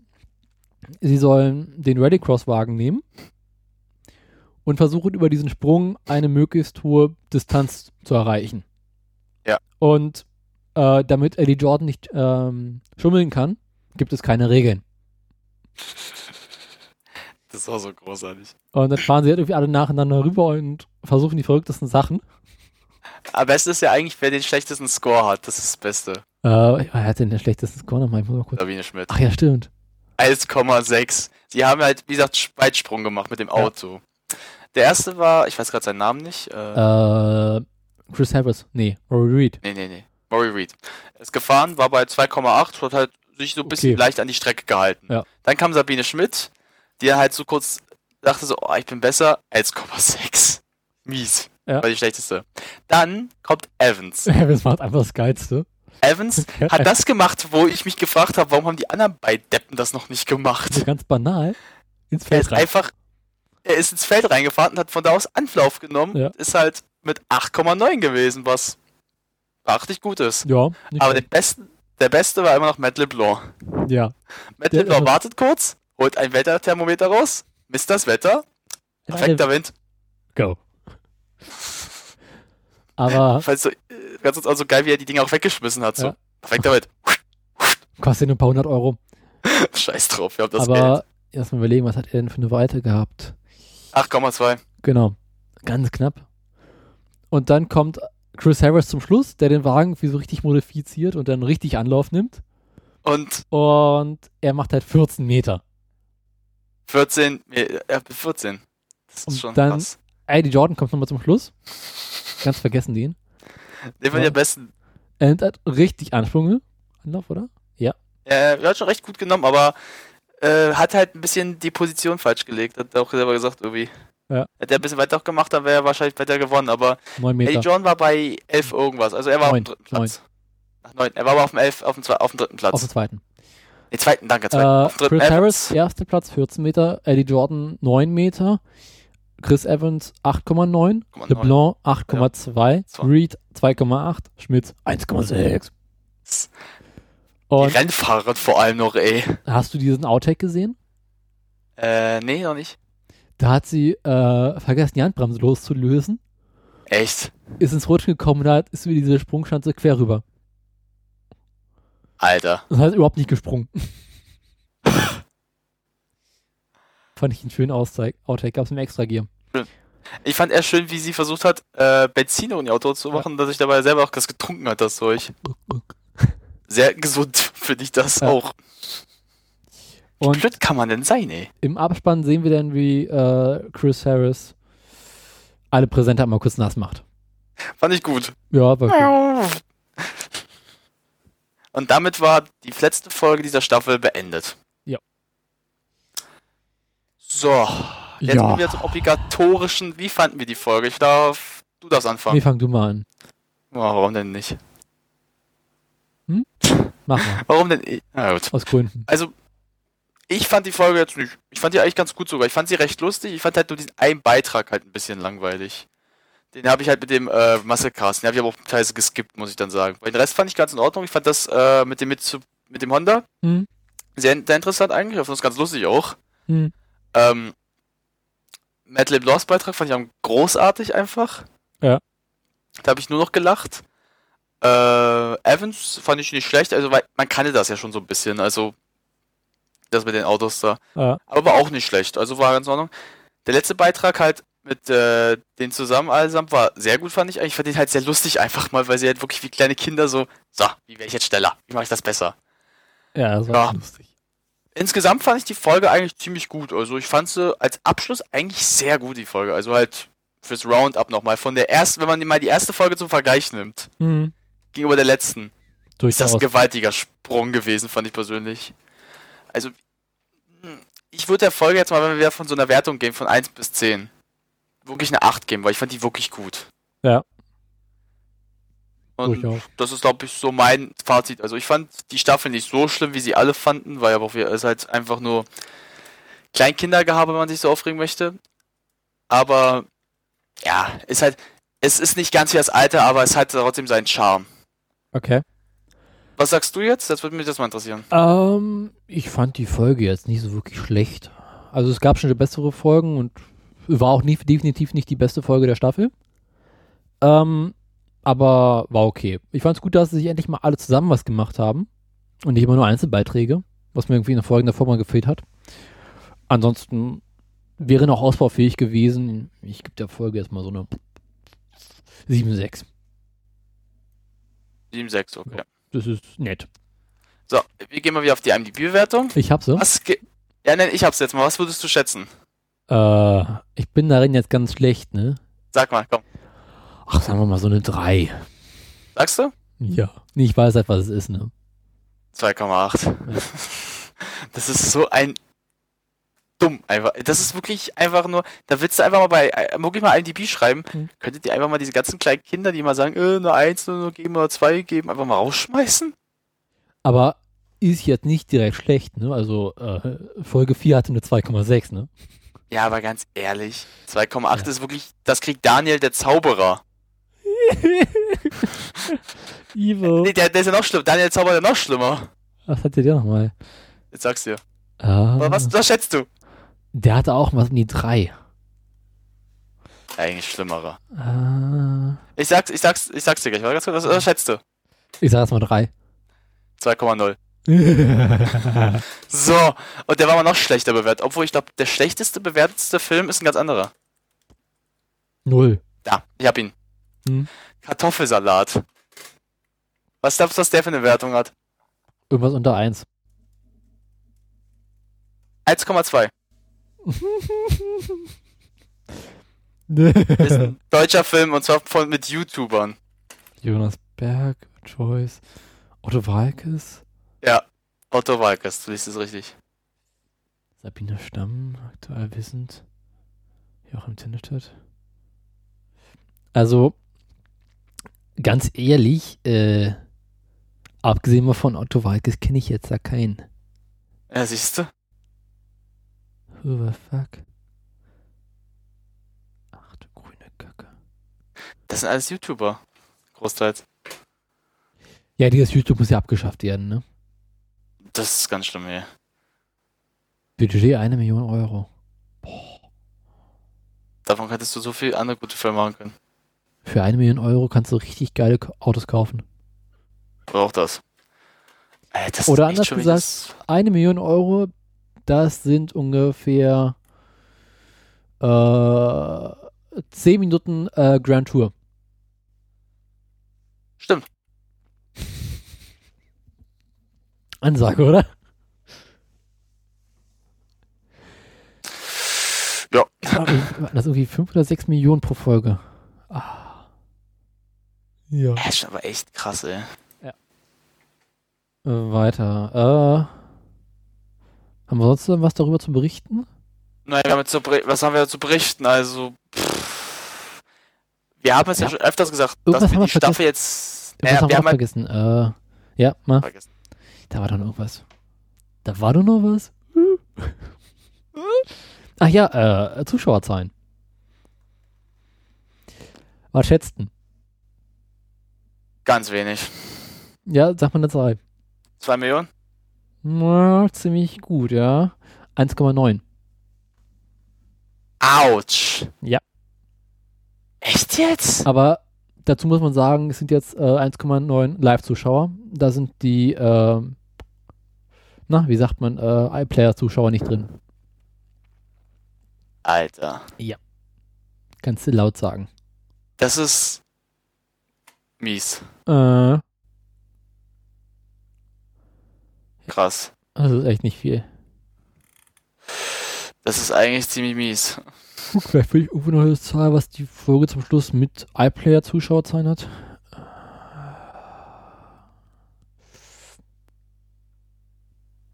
sie sollen den Rallycross-Wagen nehmen und versuchen über diesen Sprung eine möglichst hohe Distanz zu erreichen. Ja. Und äh, damit Eddie Jordan nicht ähm, schummeln kann, gibt es keine Regeln. Das ist auch so großartig. Und dann fahren sie halt irgendwie alle nacheinander rüber und versuchen die verrücktesten Sachen. Am besten ist ja eigentlich, wer den schlechtesten Score hat. Das ist das Beste. Äh, wer hat denn den schlechtesten Score nochmal? Ich muss mal kurz. Sabine Schmidt. Ach ja, stimmt. 1,6. Sie haben halt, wie gesagt, Weitsprung gemacht mit dem Auto. Der erste war, ich weiß gerade seinen Namen nicht. Äh, Äh, Chris Harris. Nee, Rory Reed. Nee, nee, nee. Maury Reed. Ist gefahren, war bei 2,8, hat halt sich so ein bisschen Okay. leicht an die Strecke gehalten. Ja. Dann kam Sabine Schmidt, die halt so kurz dachte so, oh, ich bin besser, 1,6. Mies. Ja. War die schlechteste. Dann kommt Evans. Harris macht einfach das Geilste. Evans hat das gemacht, wo ich mich gefragt habe, warum haben die anderen beiden Deppen das noch nicht gemacht? ganz banal. Ins Er Feld ist rein. einfach, er ist ins Feld reingefahren und hat von da aus Anlauf genommen. Ja. Ist halt mit 8,9 gewesen, was beachtlich gut ist. Ja, Aber den besten, der beste war immer noch Matt LeBlanc. ja. Matt Der- LeBlanc wartet kurz, holt ein Wetterthermometer raus, misst das Wetter, perfekter Wind. Go. Aber Falls so, äh, ganz also geil, wie er die Dinger auch weggeschmissen hat. So. Ja. Perfekter Wind. kostet nur ein paar hundert Euro. Scheiß drauf, wir haben das Aber erstmal überlegen, was hat er denn für eine Weite gehabt? Geld. 8,2. Genau. Ganz knapp. Und dann kommt Chris Harris zum Schluss, der den Wagen wie so richtig modifiziert und dann richtig Anlauf nimmt. Und Und er macht halt 14 Meter. 14, äh, ja, 14. Das ist Und schon dann- krass. Eddie Jordan kommt nochmal zum Schluss. Ganz vergessen den. Den fand Ja. ich am besten. Er hat richtig Ansprünge. Anlauf, oder? Er hat schon recht gut genommen, aber äh, hat halt ein bisschen die Position falsch gelegt. Hat auch selber gesagt, irgendwie. Ja. Hätte er ein bisschen weiter gemacht, dann wäre er wahrscheinlich weiter gewonnen. Aber 9 Eddie. John war bei 11 irgendwas. Also er war Neun, auf dem dritten Platz. Ach, neun. Er war aber auf dem, 11, auf dem, zwei- auf dem dritten Platz. Auf dem zweiten. Nee, zweiten, danke, Äh, zweiten. dem dritten Chris Evans. Harris, erster Platz, 14 Meter. Eddie Jordan, 9 Meter. Chris Evans, 8,9. 8,9. LeBlanc, 8,2. So. Reed, 2,8. Schmidt, 1,6. Die Und Rennfahrer vor allem noch, ey. hast du diesen Outtake gesehen? Äh, nee, noch nicht. Da hat sie äh, vergessen, die Handbremse loszulösen, Echt? ist ins Rutschen gekommen und hat, ist über diese Sprungschanze quer rüber. Alter. Das heißt überhaupt nicht gesprungen. Fand ich einen schönen Auszeig. Outtake, gab's im Extra Gear. Ich fand eher schön, wie sie versucht hat, äh, Benzin in ihr Auto zu machen, dass ich dabei selber auch das getrunken hat, das Zeug. Sehr gesund finde ich das Ja. auch. Wie Und blöd kann man denn sein, ey? im Abspann sehen wir dann, wie äh, Chris Harris alle Präsente einmal kurz nass macht. Fand ich gut. Ja, war gut. Und damit war die letzte Folge dieser Staffel beendet. Ja. So, jetzt Ja. kommen wir zum obligatorischen. Wie fanden wir die Folge? Ich darf Du darfst Nee, anfangen. fang du mal an. Oh, warum denn nicht? Mach mal. Warum denn? Na gut. Aus Gründen. Also, ich fand die Folge jetzt nicht. Ich fand die eigentlich ganz gut sogar. Ich fand sie recht lustig. Ich fand halt nur diesen einen Beitrag halt ein bisschen langweilig. Den habe ich halt mit dem äh, Musclecast, den habe ich aber auch teilweise geskippt, muss ich dann sagen. Weil den Rest fand ich ganz in Ordnung. Ich fand das äh, mit dem mit, mit dem Honda Hm? sehr, sehr interessant eigentlich. Ich fand das ganz lustig auch. Hm. Ähm, Lib Lost Beitrag fand ich auch großartig einfach. Ja. Da habe ich nur noch gelacht. Äh, Evans fand ich nicht schlecht, also weil man kannte das ja schon so ein bisschen, also das mit den Autos da. Ja. Aber war auch nicht schlecht, also war ganz in Ordnung. Der letzte Beitrag halt mit äh, den zusammen allesamt war sehr gut, fand ich eigentlich. Ich fand den halt sehr lustig einfach mal, weil sie halt wirklich wie kleine Kinder so, so, wie wäre ich jetzt schneller? Wie mache ich das besser? Ja, das war Ja. lustig. Insgesamt fand ich die Folge eigentlich ziemlich gut. Also ich fand sie als Abschluss eigentlich sehr gut, die Folge. Also halt fürs Roundup nochmal. Von der ersten, wenn man mal die erste Folge zum Vergleich nimmt, Hm. gegenüber der letzten, ist das Durchaus. ein gewaltiger Sprung gewesen, fand ich persönlich. Also, ich würde der Folge jetzt mal, wenn wir wieder von so einer Wertung gehen, von 1 bis 10, wirklich eine 8 geben, weil ich fand die wirklich gut. Ja. Und Durchaus. das ist, glaube ich, so mein Fazit. Also ich fand die Staffel nicht so schlimm, wie sie alle fanden, weil aber auch ist halt einfach nur Kleinkindergehabe, wenn man sich so aufregen möchte. Aber ja, ist halt, es ist nicht ganz wie das alte, aber es hat trotzdem seinen Charme. Okay. Was sagst du jetzt? Das würde mich das mal interessieren. Ähm, ich fand die Folge jetzt nicht so wirklich schlecht. Also es gab schon bessere Folgen und war auch nie, definitiv nicht die beste Folge der Staffel. Ähm, aber war okay. Ich fand es gut, dass sie sich endlich mal alle zusammen was gemacht haben und nicht immer nur Einzelbeiträge, was mir irgendwie in der Folge davor mal gefehlt hat. Ansonsten wäre noch ausbaufähig gewesen. Ich gebe der Folge jetzt mal so eine 7,6. 7,6, okay. Das ist nett. So, wir gehen mal wieder auf die IMDb-Bewertung. Ich hab sie. Was ja, nein, ich hab's jetzt mal. Was würdest du schätzen? Äh, ich bin darin jetzt ganz schlecht, ne? Sag mal, komm. Ach, sagen wir mal so eine 3. Sagst du? Ja. Nee, ich weiß halt, was es ist, ne? 2,8. Das ist so ein dumm einfach. Das ist wirklich einfach nur, da willst du einfach mal bei, äh, wirklich mal IMDb schreiben, Mhm. könntet ihr einfach mal diese ganzen kleinen Kinder, die immer sagen, äh, nur eins, nur, nur geben oder zwei geben, einfach mal rausschmeißen? Aber ist jetzt nicht direkt schlecht, ne? Also, äh, Folge 4 hatte eine 2,6, ne? Ja, aber ganz ehrlich, 2,8 Ja. ist wirklich, das kriegt Daniel der Zauberer. Ivo. Nee, der, der ist ja noch schlimmer. Daniel der Zauberer ist ja noch schlimmer. Was hat der dir nochmal? Jetzt sagst du dir. Ah, was, was schätzt du? Der hatte auch was um die 3. Eigentlich schlimmerer. Ah, Ich sag's, ich sag's, ich sag's dir gleich. Ganz kurz, Was, schätzt du? ich sag jetzt mal 3. 2,0. So, und der war mal noch schlechter bewertet. Obwohl ich glaube, der schlechteste bewertetste Film ist ein ganz anderer. Null. Da, ich hab ihn. Hm. Kartoffelsalat. Was glaubst du, was der für eine Wertung hat? Irgendwas unter 1. 1,2. Ist ein deutscher Film und zwar von, mit YouTubern. Jonas Berg, Joyce, Otto Walkes, Ja, Otto Walkes, du liest es richtig. Sabine Stamm, aktuell wissend, Joachim Tinnetet. Also, ganz ehrlich, äh, abgesehen mal von Otto Walkes kenne ich jetzt da keinen. Ja, siehst du? Who the fuck? Ach du grüne Kacke. Das sind alles YouTuber. Großteils. Ja, dieses YouTube muss ja abgeschafft werden, ne? Das ist ganz schlimm hier. Budget eine Million Euro. Davon könntest du so viel andere gute Filme machen können. Für eine Million Euro kannst du richtig geile Autos kaufen. Braucht das. Ey, das Oder anders gesagt, Eine Million Euro, das sind ungefähr äh, 10 Minuten äh, Grand Tour. Stimmt. Ansage, oder? Ja. Das ist irgendwie 5 oder 6 Millionen pro Folge. Ah. Ja. Das ist aber echt krass, ey. Äh, weiter. Äh, haben wir sonst was darüber zu berichten? Naja, zu was haben wir zu berichten? Also, pff, Wir haben es ja, Ja. schon öfters gesagt, Irgendwas dass wir haben wir die Staffel jetzt. Irgendwas Naja, haben wir haben halt vergessen. Äh, ja, mal. vergessen. Da war doch noch irgendwas. Da war doch noch was. Ach ja, äh, Zuschauerzahlen. Was schätzten? Ganz wenig. Ja, sag mal eine Zahl. Zwei Millionen? Na, ziemlich gut, ja. 1,9. Autsch. Ja. Echt jetzt? Aber dazu muss man sagen, es sind jetzt äh, 1,9 Live-Zuschauer. Da sind die, äh, na, wie sagt man, äh, iPlayer-Zuschauer nicht drin. Alter. Kannst du laut sagen. Das ist mies. Äh, Krass. also ist echt nicht viel. Das ist eigentlich ziemlich mies. Vielleicht will ich irgendwo noch eine Zahl, was die Folge zum Schluss mit iPlayer-Zuschauerzahlen hat.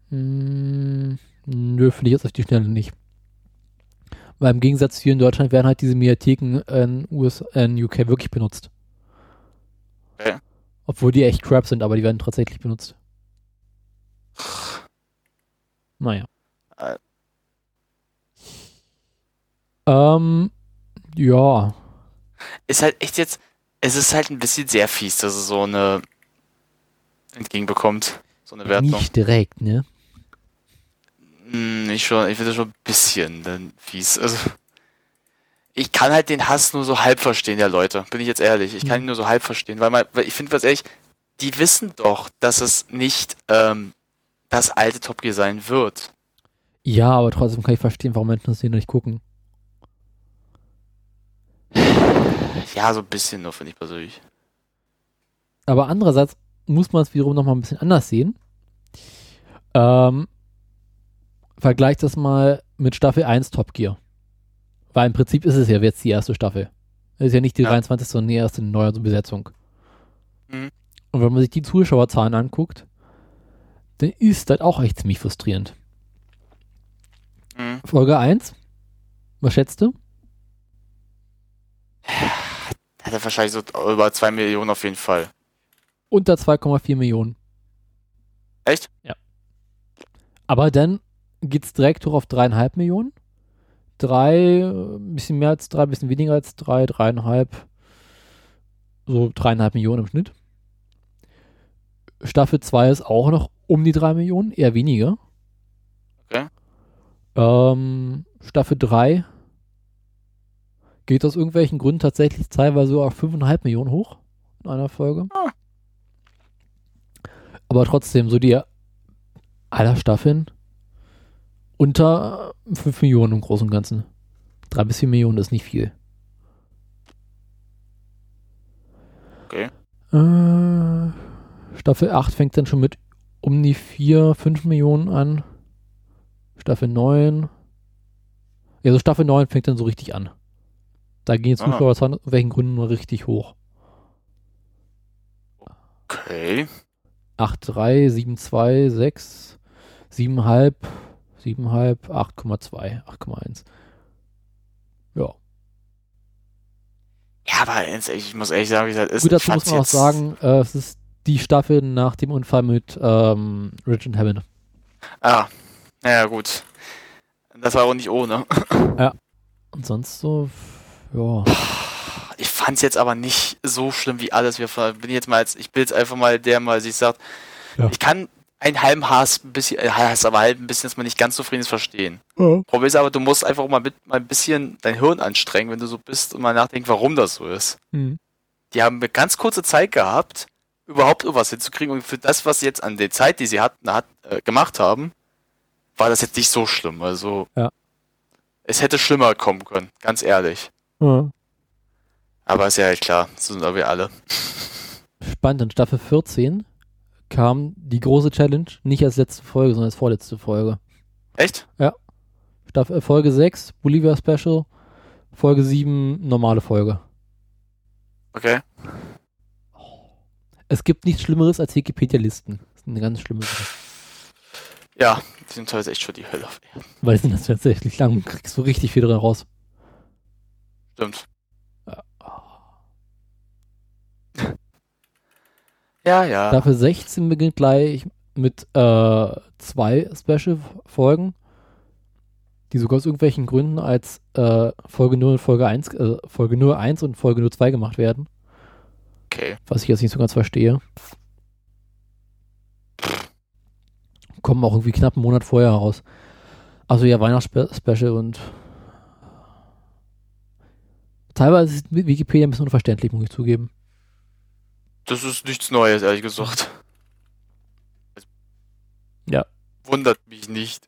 Hm, nö, finde ich jetzt auf die Schnelle nicht. Weil im Gegensatz hier in Deutschland werden halt diese Mediatheken in, US, in UK wirklich benutzt. Okay. Obwohl die echt crap sind, aber die werden tatsächlich benutzt. Naja. Äh. Ähm, ja. Ist halt echt jetzt. Es ist halt ein bisschen sehr fies, dass es so eine entgegenbekommt. So eine Wertung. Nicht direkt, ne? Hm, ich schon, ich finde schon ein bisschen dann fies. Also, ich kann halt den Hass nur so halb verstehen, der Leute. Bin ich jetzt ehrlich. Ich kann ihn nur so halb verstehen, weil, man, weil ich finde, was ehrlich, die wissen doch, dass es nicht ähm, das alte Top Gear sein wird. Ja, aber trotzdem kann ich verstehen, warum Menschen das hier nicht gucken. Ja, so ein bisschen nur, finde ich persönlich. Aber andererseits muss man es wiederum nochmal ein bisschen anders sehen. Ähm, vergleicht das mal mit Staffel 1 Top Gear. Weil im Prinzip ist es ja jetzt die erste Staffel. Es ist ja nicht die Ja. 23. sondern die erste neue Besetzung. Mhm. Und wenn man sich die Zuschauerzahlen anguckt, dann ist das auch echt ziemlich frustrierend. Mhm. Folge 1, was schätzt du? Hat er wahrscheinlich so über zwei Millionen auf jeden Fall. Unter 2,4 Millionen. Echt? Aber dann geht's direkt hoch auf dreieinhalb Millionen. Drei, äh, ein bisschen mehr als drei, ein bisschen weniger als drei, dreieinhalb. So dreieinhalb Millionen im Schnitt. Staffel 2 ist auch noch um die drei Millionen, eher weniger. Okay. Ähm, Staffel 3 geht aus irgendwelchen Gründen tatsächlich teilweise auf 5,5 Millionen hoch in einer Folge. Ah. Aber trotzdem, so die aller Staffeln unter 5 Millionen im Großen und Ganzen. 3 bis 4 Millionen ist nicht viel. Okay. Äh, Staffel 8 fängt dann schon mit um die 4, 5 Millionen an. Staffel 9. Ja, so Staffel 9 fängt dann so richtig an. Da gehen die Aha. Zuschauerzahlen aus welchen Gründen nur richtig hoch. Okay. 8,3, 7,2, 6, 7,5, 7,5, 8,2, 8,1. Ja. Ja, aber jetzt, ich muss ehrlich sagen, wie gesagt, ist Gut, dazu muss man auch jetzt- sagen, äh, es ist die Staffel nach dem Unfall mit ähm, Richard Hammond. Ah, naja, gut. Das war auch nicht ohne. Und sonst so, ja. Ich fand's jetzt aber nicht so schlimm wie alles. Wir bin jetzt mal als, ich bin jetzt einfach mal der mal sich sagt, Ja. ich kann einen halben Hass ein bisschen, äh, Hass aber halt ein bisschen, dass man nicht ganz zufrieden ist, verstehen. Problem ist aber, du musst einfach mal, mit, mal ein bisschen dein Hirn anstrengen, wenn du so bist und mal nachdenken, warum das so ist. Hm. Die haben eine ganz kurze Zeit gehabt, überhaupt irgendwas hinzukriegen und für das, was sie jetzt an der Zeit, die sie hatten, hat, äh, gemacht haben, war das jetzt nicht so schlimm. Also, Ja. es hätte schlimmer kommen können, ganz ehrlich. Ja. Aber ist ja halt klar, so sind wir alle. Spannend, in Staffel 14 kam die große Challenge nicht als letzte Folge, sondern als vorletzte Folge. Echt? Staffel, äh, Folge 6, Bolivia Special, Folge 7, normale Folge. Okay. Es gibt nichts Schlimmeres als Wikipedia-Listen. Das ist eine ganz schlimme Sache. Ja, die sind teilweise echt schon die Hölle auf Erden. Weil sind das tatsächlich lang, kriegst so richtig viel drin raus. Stimmt. Ja, ja, ja. Staffel 16 beginnt gleich mit äh, zwei Special-Folgen, die sogar aus irgendwelchen Gründen als äh, Folge 0 und Folge 1, äh, Folge 0 und Folge 0 gemacht werden. Okay. was ich jetzt nicht so ganz verstehe. Kommen auch irgendwie knapp einen Monat vorher raus. Also ja, Weihnachtsspecial und teilweise ist Wikipedia ein bisschen unverständlich, muss ich zugeben. Das ist nichts Neues, ehrlich gesagt. Ja. Wundert mich nicht.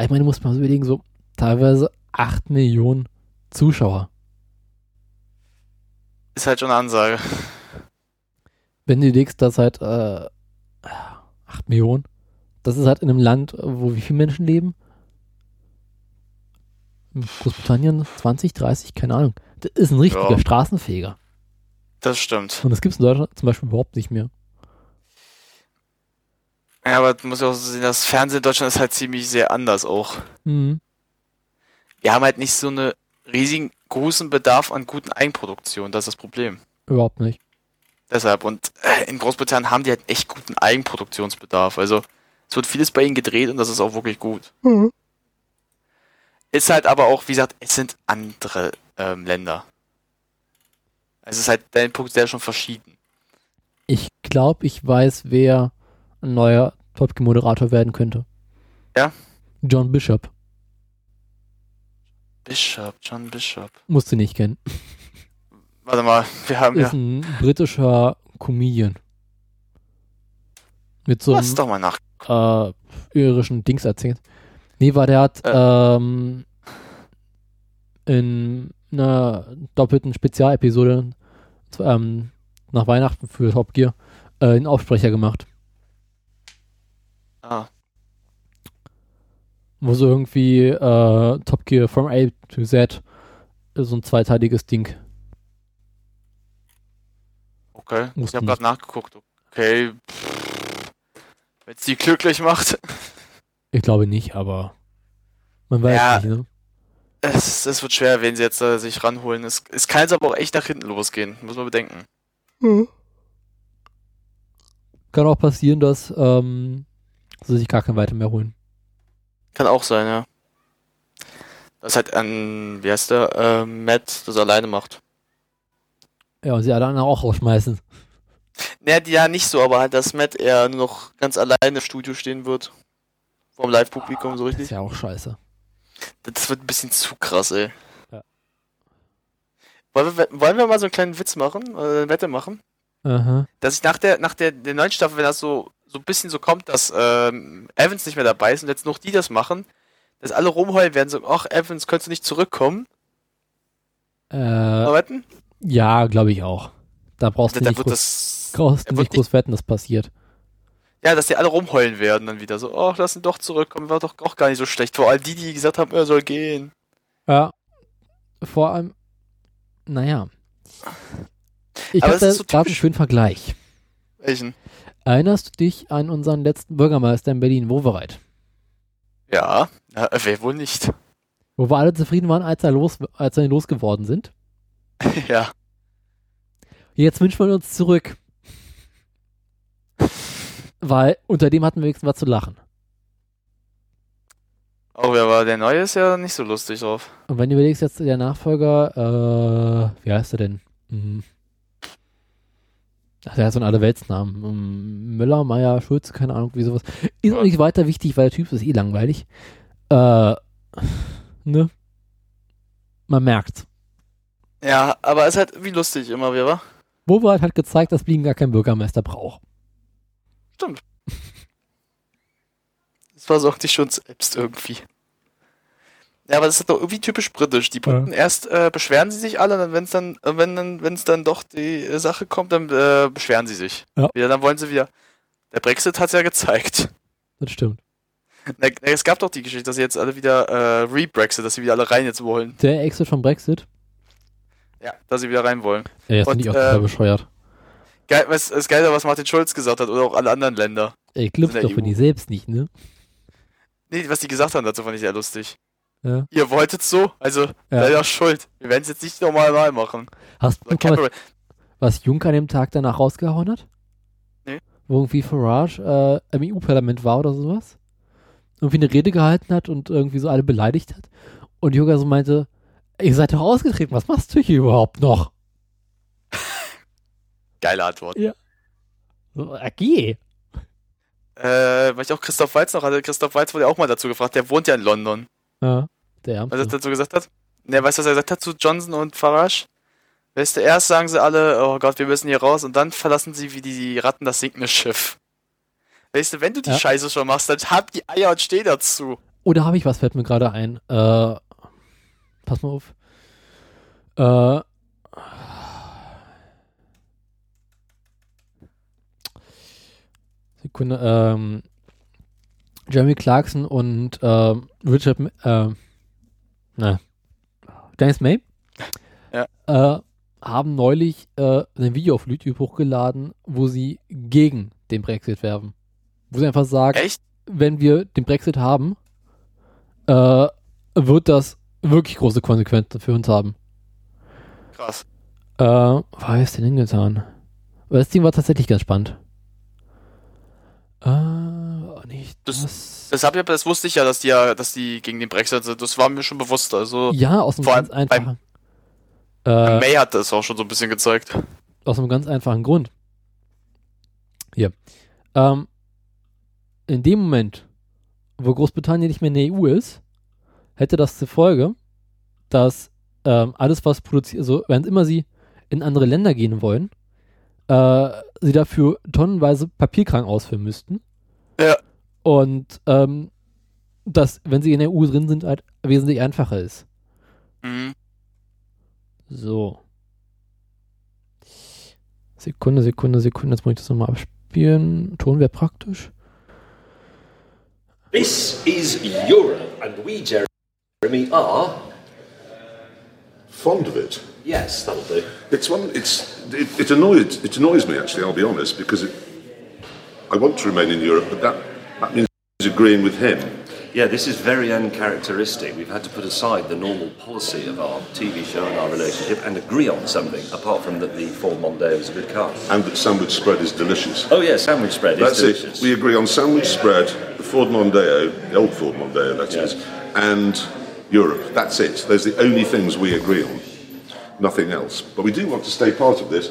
Ich meine, du musst mal so überlegen, so teilweise 8 Millionen Zuschauer. Ist halt schon eine Ansage. Wenn du legst, dass halt äh, 8 Millionen, das ist halt in einem Land, wo wie viele Menschen leben? In Großbritannien 20, 30, keine Ahnung. Das ist ein richtiger Ja. Straßenfeger. Das stimmt. Und das gibt es in Deutschland zum Beispiel überhaupt nicht mehr. Ja, aber du musst ja auch so sehen, das Fernsehen in Deutschland ist halt ziemlich sehr anders auch. Mhm. Wir haben halt nicht so einen riesigen, großen Bedarf an guten Eigenproduktionen. Das ist das Problem. Überhaupt nicht. Deshalb. Und äh, in Großbritannien haben die halt echt guten Eigenproduktionsbedarf. Also es wird vieles bei ihnen gedreht und das ist auch wirklich gut. Ist halt aber auch, wie gesagt, es sind andere ähm, Länder. Es ist halt, dein Punkt ja schon verschieden. Ich glaube, ich weiß, wer ein neuer Top-Moderator werden könnte. Ja? John Bishop. Bishop, John Bishop. Musst du nicht kennen. Warte mal, wir haben Ist ja. ein britischer Comedian. Mit so Lass einem doch mal nach. äh, irischen Dings erzählt. Nee, war der hat Äh. ähm, in einer doppelten Spezialepisode ähm, nach Weihnachten für Top Gear äh, einen Aufsprecher gemacht. Ah, Wo so irgendwie äh, Top Gear from A to Z so ein zweiteiliges Ding. okay. Ich Mussten habe gerade nachgeguckt. Okay. Wenn es die glücklich macht. Ich glaube nicht, aber man weiß Ja. nicht, ne? Es, es wird schwer, wen sie jetzt äh, sich ranholen. Es, es kann jetzt aber auch echt nach hinten losgehen. Muss man bedenken. Kann auch passieren, dass ähm, sie sich gar kein weiter mehr holen. Kann auch sein, ja. Das halt an, wie heißt der, äh, Matt das alleine macht. Ja, und sie alle anderen auch rausschmeißen. Naja, die ja nicht so, aber halt, dass Matt eher nur noch ganz alleine im Studio stehen wird. Vom Live-Publikum so Das ist richtig. ja auch scheiße. Das wird ein bisschen zu krass, ey. Ja. Wollen wir, wollen wir mal so einen kleinen Witz machen? Eine Wette machen? Aha. Dass ich nach der, nach der, der neuen Staffel, wenn das so, so ein bisschen so kommt, dass ähm, Evans nicht mehr dabei ist und jetzt noch die das machen, dass alle rumheulen werden, so, ach, Evans, könntest du nicht zurückkommen? Äh, Mal wetten? ja, glaube ich auch. Da brauchst du Da nicht wird groß, das. brauchst du nicht groß wetten, das passiert. Ja, dass die alle rumheulen werden dann wieder. So, ach, lass ihn doch zurückkommen, war doch auch gar nicht so schlecht. Vor allem die, die gesagt haben, er soll gehen. Ja. Vor allem, naja. Ich habe da so gerade einen schönen Vergleich. Welchen? Erinnerst du dich an unseren letzten Bürgermeister in Berlin, Wowereit? Ja, ja wer wohl nicht. Wo wir alle zufrieden waren, als er, los, als er losgeworden sind? ja. Jetzt wünschen wir uns zurück. Weil unter dem hatten wir wenigstens was zu lachen. Oh, war der Neue? Ist ja nicht so lustig drauf. Und wenn du überlegst, jetzt der Nachfolger, äh, wie heißt er denn? Mhm. Ach, der hat so einen Allerweltsnamen. Ähm, Müller, Meier, Schulze, keine Ahnung, wie sowas. Ist auch nicht weiter wichtig, weil der Typ ist eh langweilig. Äh, ne? Man merkt's. Ja, aber es ist halt wie lustig immer wieder, wa? Wowereit hat gezeigt, dass Berlin gar keinen Bürgermeister braucht. Das versorgt dich schon selbst irgendwie. Ja, aber das ist doch irgendwie typisch britisch. Die Briten erst äh, beschweren sie sich alle, dann wenn es dann, wenn dann, wenn es dann doch die äh, Sache kommt, dann äh, beschweren sie sich. Ja. Wieder, dann wollen sie wieder. Der Brexit hat es ja gezeigt. Das stimmt. Na, na, Es gab doch die Geschichte, dass sie jetzt alle wieder äh, re-Brexit, dass sie wieder alle rein jetzt wollen. Der Exit von Brexit, Ja, dass sie wieder rein wollen. ey, das Und, finde ich auch ähm, total bescheuert. Geil, was ist geil, was Martin Schulz gesagt hat oder auch alle anderen Länder. Ey, der doch von EU. die selbst nicht, ne? Nee, was die gesagt haben dazu, fand ich sehr lustig. Ja. Ihr wolltet so, also Ja. seid schuld. Wir werden es jetzt nicht nochmal neu machen. Hast du So, mitbekommen, Cameron, was Juncker an dem Tag danach rausgehauen hat? Nee. Wo irgendwie Farage äh, im EU-Parlament war oder sowas? Irgendwie eine Rede gehalten hat und irgendwie so alle beleidigt hat. Und Juncker so meinte, ihr seid doch ausgetreten, was machst du hier überhaupt noch? Geile Antwort. So, äh, geh. Äh, weil ich auch Christoph Walz noch hatte. Christoph Walz wurde ja auch mal dazu gefragt. Der wohnt ja in London. Ja, der Was er dazu gesagt hat? Ne, weißt du, was er gesagt hat zu Johnson und Farage? Weißt du, erst sagen sie alle, oh Gott, wir müssen hier raus, und dann verlassen sie wie die Ratten das sinkende Schiff. Weißt du, wenn du die Ja. Scheiße schon machst, dann hab die Eier und steh dazu. Oder habe ich was, fällt mir gerade ein. Äh, pass mal auf. Äh, Sekunde, ähm, Jeremy Clarkson und ähm, Richard, M- äh, na, James May Ja. äh, haben neulich äh, ein Video auf YouTube hochgeladen, wo sie gegen den Brexit werben. Wo sie einfach sagen, Echt? wenn wir den Brexit haben, äh, wird das wirklich große Konsequenzen für uns haben. Krass. Äh, ich es denn hingetan? Das Ding war tatsächlich ganz spannend. Äh, Das- das. Das, hab ich, das wusste ich ja, dass die ja, dass die gegen den Brexit sind. Das war mir schon bewusst. Also, ja, aus einem vor ganz allem beim- einfachen. Äh, May hat das auch schon so ein bisschen gezeigt. aus einem ganz einfachen Grund. Hier. Ähm, in dem Moment, wo Großbritannien nicht mehr in der EU ist, hätte das zur Folge, dass ähm, alles, was produziert, also wenn immer sie in andere Länder gehen wollen, äh, sie dafür tonnenweise Papierkram ausfüllen müssten. Ja. Und ähm, das, wenn sie in der EU drin sind, halt wesentlich einfacher ist. Mhm. So. Sekunde, Sekunde, Sekunde. Jetzt muss ich das nochmal abspielen. Ton wäre praktisch. This is Europe, and we, Jeremy, are. fond of it. Yes, that'll do. It's one. It's it, it annoys it annoys me actually. I'll be honest because it, I want to remain in Europe, but that that means agreeing with him. Yeah, this is very uncharacteristic. We've had to put aside the normal policy of our TV show and our relationship and agree on something, apart from that the Ford Mondeo is a good car. And that sandwich spread is delicious. Oh, yeah, sandwich spread That's is delicious. it. We agree on sandwich spread, the Ford Mondeo, the old Ford Mondeo, that is, Yes. and Europe. That's it. Those are the only things we agree on. Nothing else. But we do want to stay part of this.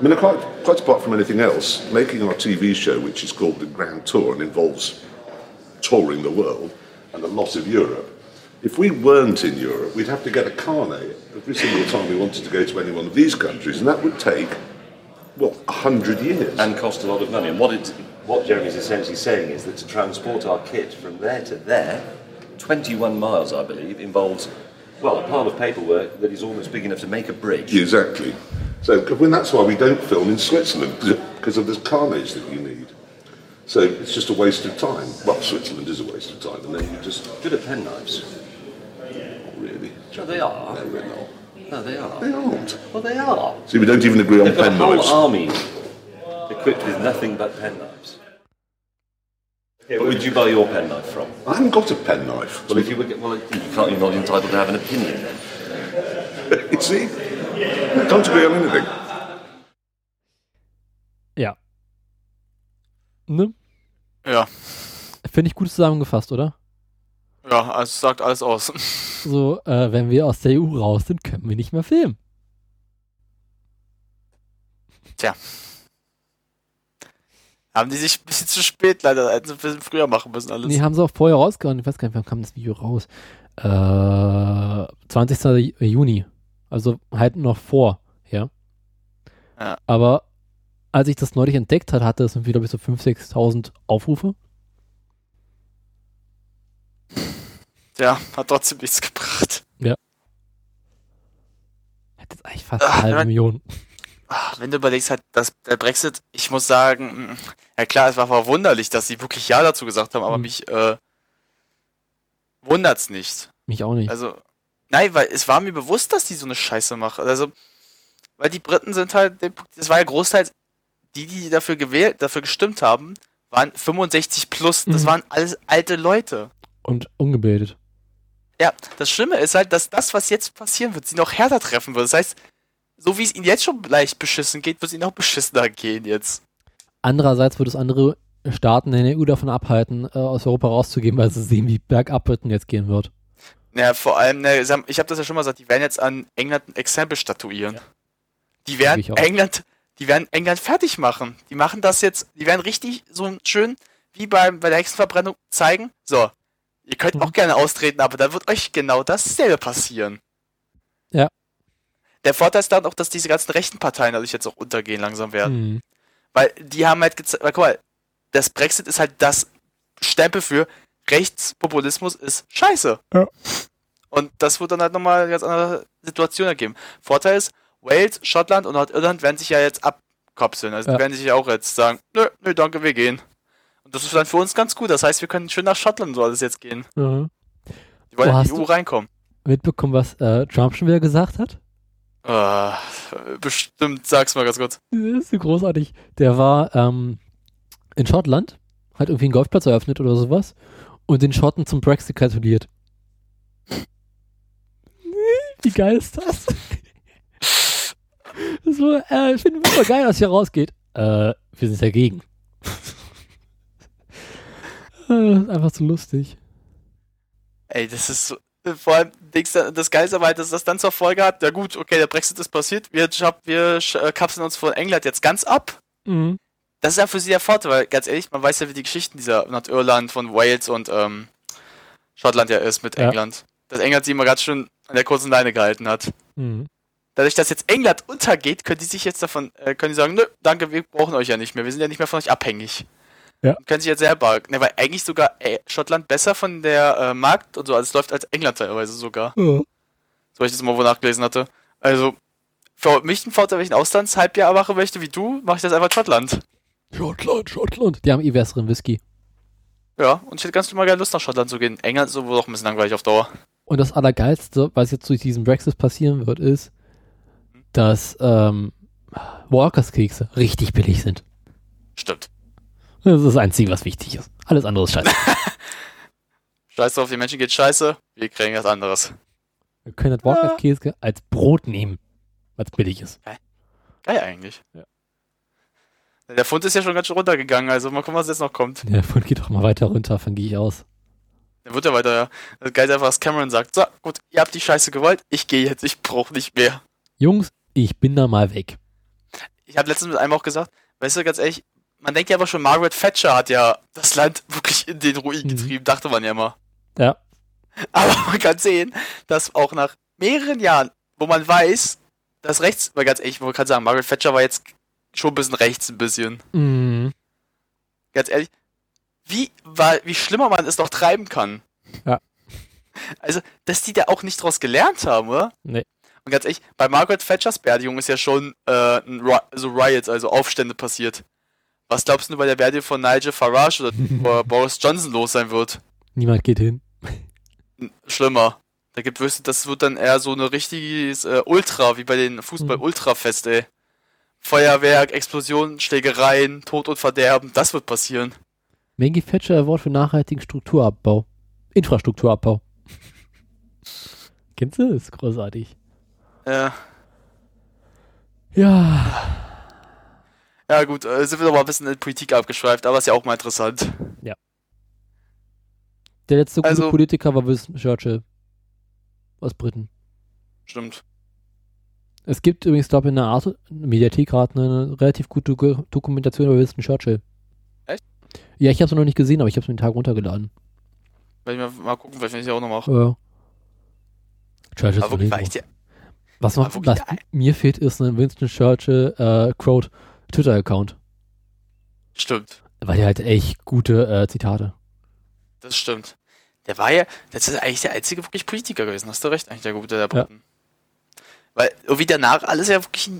I mean, quite, quite apart from anything else, making our TV show, which is called the Grand Tour and involves touring the world and a lot of Europe. If we weren't in Europe, we'd have to get a carnet every single time we wanted to go to any one of these countries, and that would take, well, a hundred years. and cost a lot of money. And what, it, what Jeremy's essentially saying is that to transport our kit from there to there, 21 miles, I believe, involves, well, a pile of paperwork that is almost big enough to make a bridge. Exactly. So when that's why we don't film in Switzerland because of the carnage that you need. So it's just a waste of time. Well, Switzerland is a waste of time, and then you just Good at penknives. not really. No, they are. No, they're not. No, they are. They aren't. Well, they are. See, we don't even agree on They've got a pen whole knives. army equipped with nothing but pen penknives. Where would you buy your penknife from? I haven't got a pen knife. Well, if you were, get- well, you can't. You're not entitled to have an opinion then. you see, don't on anything. Ja. Ne? Ja. Finde ich gut zusammengefasst, oder? Ja, also es sagt alles aus. So, äh, wenn wir aus der EU raus sind, können wir nicht mehr filmen. Haben die sich ein bisschen zu spät leider, hätten sie ein bisschen früher machen müssen alles. Nee, haben sie auch vorher rausgehauen. Ich weiß gar nicht, wann kam das Video raus? Äh, 20. Juni. Also halt noch vor, ja. Ja. Aber als ich das neulich entdeckt hatte, hatte es irgendwie, glaube ich, so 5.000, 6.000 Aufrufe. Tja, hat trotzdem nichts gebracht. Hätte jetzt eigentlich fast eine Ach, halbe wenn- Million. Ah, Wenn du überlegst, halt, dass der Brexit, ich muss sagen, mm, ja klar, es war verwunderlich, dass sie wirklich Ja dazu gesagt haben, aber Mhm. mich äh, wundert's nicht. Mich auch nicht. Also, nein, weil es war mir bewusst, dass die so eine Scheiße machen. Also, weil die Briten sind halt, das war ja großteils, die, die dafür gewählt, dafür gestimmt haben, waren 65 plus. Das Mhm. waren alles alte Leute. Und ungebildet. Ja, das Schlimme ist halt, dass das, was jetzt passieren wird, sie noch härter treffen wird. Das heißt, so wie es ihnen jetzt schon leicht beschissen geht, wird es ihnen auch beschissener gehen jetzt. Andererseits wird es andere Staaten in der EU davon abhalten, äh, aus Europa rauszugehen, weil sie sehen, wie bergab denn jetzt gehen wird. Ja, vor allem, ne, ich habe das ja schon mal gesagt, die werden jetzt an England ein Exempel statuieren. Die werden. England, die werden England fertig machen. Die machen das jetzt, die werden richtig so schön wie beim, bei der Hexenverbrennung zeigen. So, ihr könnt Mhm. auch gerne austreten, aber dann wird euch genau dasselbe passieren. Ja. Der Vorteil ist dann auch, dass diese ganzen rechten Parteien dadurch jetzt auch untergehen langsam werden. Hm. Weil die haben halt gezeigt, guck mal, das Brexit ist halt das Stempel für Rechtspopulismus ist scheiße. Ja. Und das wird dann halt nochmal eine ganz andere Situation ergeben. Vorteil ist, Wales, Schottland und Nordirland werden sich ja jetzt abkopseln. Also Ja. die werden sich ja auch jetzt sagen, nö, nö, danke, wir gehen. Und das ist dann für uns ganz gut. Das heißt, wir können schön nach Schottland so alles jetzt gehen. Mhm. Die wollen Oh, in die EU reinkommen. Mitbekommen, was äh, Trump schon wieder gesagt hat? Äh, bestimmt, sag's mal ganz kurz. Das ist so großartig. Der war ähm, in Schottland, hat irgendwie einen Golfplatz eröffnet oder sowas und den Schotten zum Brexit gratuliert. Wie geil ist das? so, äh, ich finde super geil, dass hier rausgeht. Äh, wir sind dagegen. Äh, das ist einfach zu lustig. Ey, das ist so. Vor allem, das Geilste aber halt, dass das dann zur Folge hat, ja gut, okay, der Brexit ist passiert, wir, wir äh, kapseln uns von England jetzt ganz ab. Mhm. Das ist ja für sie der Vorteil, weil ganz ehrlich, man weiß ja, wie die Geschichten dieser Nordirland von Wales und ähm, Schottland ja ist mit Ja. England. Dass England sie immer ganz schön an der kurzen Leine gehalten hat. Mhm. Dadurch, dass jetzt England untergeht, können die sich jetzt davon, äh, können die sagen, nö, danke, wir brauchen euch ja nicht mehr, wir sind ja nicht mehr von euch abhängig. Ja. Und können sich jetzt selber, ne, weil eigentlich sogar äh, Schottland besser von der äh, Markt und so alles läuft als England teilweise sogar. Ja. So ich das mal wo nachgelesen hatte. Also, für mich ein Vorteil, wenn ich ein Auslandshalbjahr machen möchte wie du, mache ich das einfach in Schottland. Schottland, Schottland. Die haben eh besseren Whisky. Ja, und ich hätte ganz mal gerne Lust nach Schottland zu gehen. England ist so wohl auch ein bisschen langweilig auf Dauer. Und das Allergeilste, was jetzt durch diesen Brexit passieren wird, ist, dass ähm, Walkers-Kekse richtig billig sind. Stimmt. Das ist das Einzige, was wichtig ist. Alles andere ist scheiße. Scheiß drauf, die Menschen geht scheiße, wir kriegen was anderes. Wir können das Walkers-Käse als Brot nehmen, weil es billig ist. Geil eigentlich. Ja. Der Pfund ist ja schon ganz schön runtergegangen, also mal gucken, was jetzt noch kommt. Der Pfund geht doch mal weiter runter, von gehe ich aus. Der wird ja weiter, ja. Das Geil ist einfach, was Cameron sagt. So, gut, ihr habt die Scheiße gewollt, ich gehe jetzt, ich brauche nicht mehr. Jungs, ich bin da mal weg. Ich habe letztens mit einem auch gesagt, weißt du, ganz ehrlich, man denkt ja aber schon, Margaret Thatcher hat ja das Land wirklich in den Ruin Mhm. getrieben, dachte man ja immer. Ja. Aber man kann sehen, dass auch nach mehreren Jahren, wo man weiß, dass rechts, weil ganz ehrlich, ich kann sagen, Margaret Thatcher war jetzt schon ein bisschen rechts, ein bisschen. Mhm. Ganz ehrlich, wie, weil, wie schlimmer man es noch treiben kann. Ja. Also, dass die da auch nicht draus gelernt haben, oder? Nee. Und ganz ehrlich, bei Margaret Thatchers Beerdigung ist ja schon äh, so Riots, also Aufstände passiert. Was glaubst du bei der Beerdigung von Nigel Farage oder Boris Johnson los sein wird? Niemand geht hin. Schlimmer. Da gibt das wird dann eher so eine richtiges äh, Ultra, wie bei den Fußball-Ultra-Fest, ey. Feuerwerk, Explosionen, Schlägereien, Tod und Verderben, das wird passieren. Maggie Thatcher Award für nachhaltigen Strukturabbau. Infrastrukturabbau. Kennst du? Das ist großartig. Äh, Ja. ja gut, äh, sind wir doch mal ein bisschen in Politik abgeschweift, aber ist ja auch mal interessant. Der letzte gute Also- Politiker war Winston Churchill. Aus Briten. Stimmt. Es gibt übrigens, glaube ich, in der Art Mediathek gerade eine relativ gute Doku- Dokumentation über Winston Churchill. Echt? Ja, ich habe es noch nicht gesehen, aber ich habe es mir den Tag runtergeladen. Werde ich mal, mal gucken, vielleicht wenn ich auch noch mache. Ja. Churchill ist Aber echt, ja- Was, noch, was mir fehlt, ist ein Winston Churchill äh, Quote Twitter-Account. stimmt. Weil der halt echt gute äh, Zitate. Das stimmt. Der war ja, das ist eigentlich der einzige wirklich Politiker gewesen, hast du recht, eigentlich der gute der Briten. Weil irgendwie danach alles ja wirklich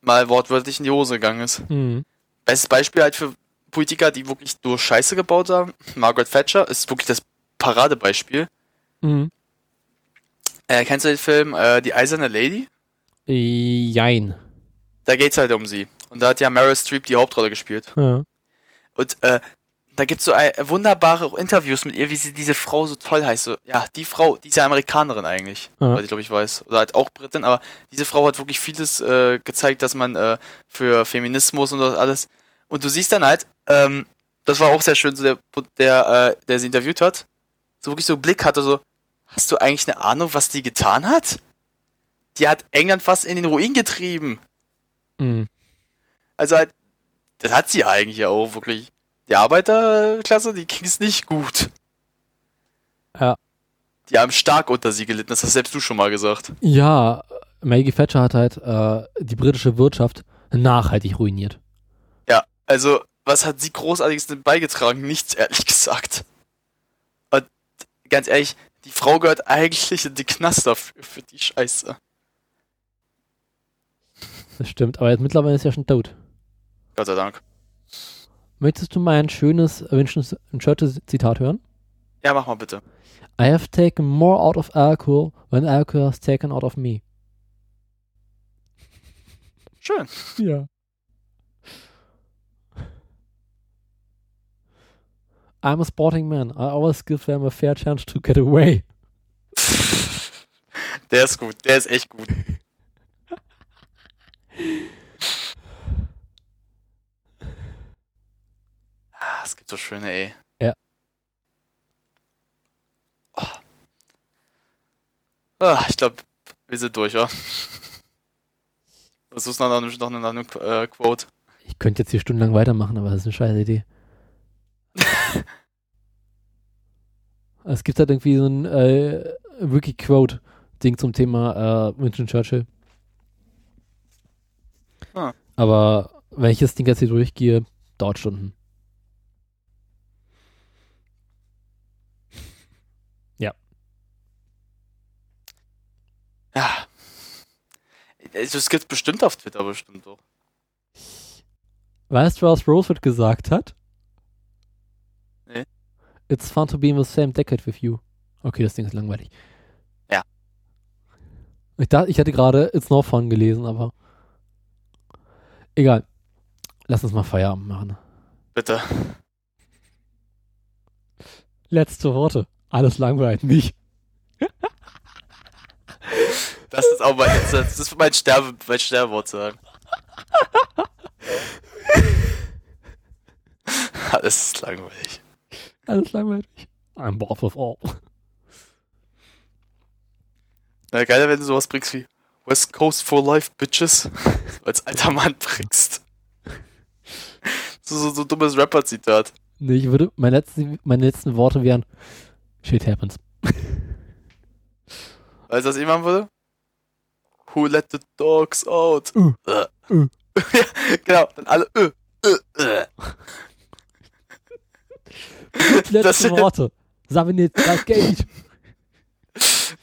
mal wortwörtlich in die Hose gegangen ist. Mhm. Bestes Beispiel halt für Politiker, die wirklich nur Scheiße gebaut haben. Margaret Thatcher ist wirklich das Paradebeispiel. Mhm. Äh, kennst du den Film äh, Die Eiserne Lady? Jein. Da geht's halt um sie. Und da hat ja Meryl Streep die Hauptrolle gespielt. Ja. Und äh, da gibt's so ein, wunderbare Interviews mit ihr, wie sie diese Frau so toll heißt. So, ja, die Frau, die ist ja Amerikanerin eigentlich, Ja. weil ich glaube ich weiß. Oder halt auch Britin, aber diese Frau hat wirklich vieles äh, gezeigt, dass man äh, für Feminismus und das alles. Und du siehst dann halt, ähm, das war auch sehr schön, so der, der, äh, der sie interviewt hat, so wirklich so einen Blick hatte, so, hast du eigentlich eine Ahnung, was die getan hat? Die hat England fast in den Ruin getrieben. Mhm. Also halt, das hat sie eigentlich ja auch wirklich. Die Arbeiterklasse, die ging es nicht gut. Ja. Die haben stark unter sie gelitten, das hast selbst du schon mal gesagt. Ja, Maggie Thatcher hat halt äh, die britische Wirtschaft nachhaltig ruiniert. Ja, also, was hat sie großartiges denn beigetragen? Nichts, ehrlich gesagt. Und ganz ehrlich, die Frau gehört eigentlich in die Knast dafür, für die Scheiße. Das stimmt, aber jetzt mittlerweile ist er schon tot. Gott sei Dank. Möchtest du mal ein schönes Winston Churchill-Zitat hören? Ja, mach mal bitte. I have taken more out of alcohol than alcohol has taken out of me. Schön. Ja. I'm a sporting man. I always give them a fair chance to get away. Der ist gut, der ist echt gut. Ah, es gibt so schöne, ey. Ja. Oh. Ah, ich glaube, wir sind durch, ja. Was ist noch, noch, noch, eine äh, Quote? Ich könnte jetzt hier stundenlang weitermachen, aber das ist eine scheiße Idee. es gibt halt irgendwie so ein äh, Wiki-Quote-Ding zum Thema äh, Winston Churchill. Ah. Aber wenn ich das Ding jetzt hier durchgehe, dauert Stunden. Ja. Also, es gibt bestimmt auf Twitter bestimmt doch. Weißt du, was Roosevelt gesagt hat? Nee. It's fun to be in the same decade with you. Okay, das Ding ist langweilig. Ja. Ich, dachte, ich hatte gerade It's no fun gelesen, aber egal. Lass uns mal Feierabend machen. Bitte. Letzte Worte. Alles langweilig nicht. Das ist auch mein, das ist mein, Sterbe, mein Sterbewort sagen. Alles ist langweilig. Alles langweilig. I'm bored of all. Na, geiler, wenn du sowas bringst wie West Coast for Life, Bitches. Als alter Mann bringst. So, so, so dummes Rapper-Zitat. Nee, ich würde, meine letzten, meine letzten Worte wären Shit happens. Weißt du, was ich machen würde? Who let the dogs out? Uh, uh. ja, genau, dann alle äh, äh, äh. Letzte Das- Worte. Savinit, das Geld.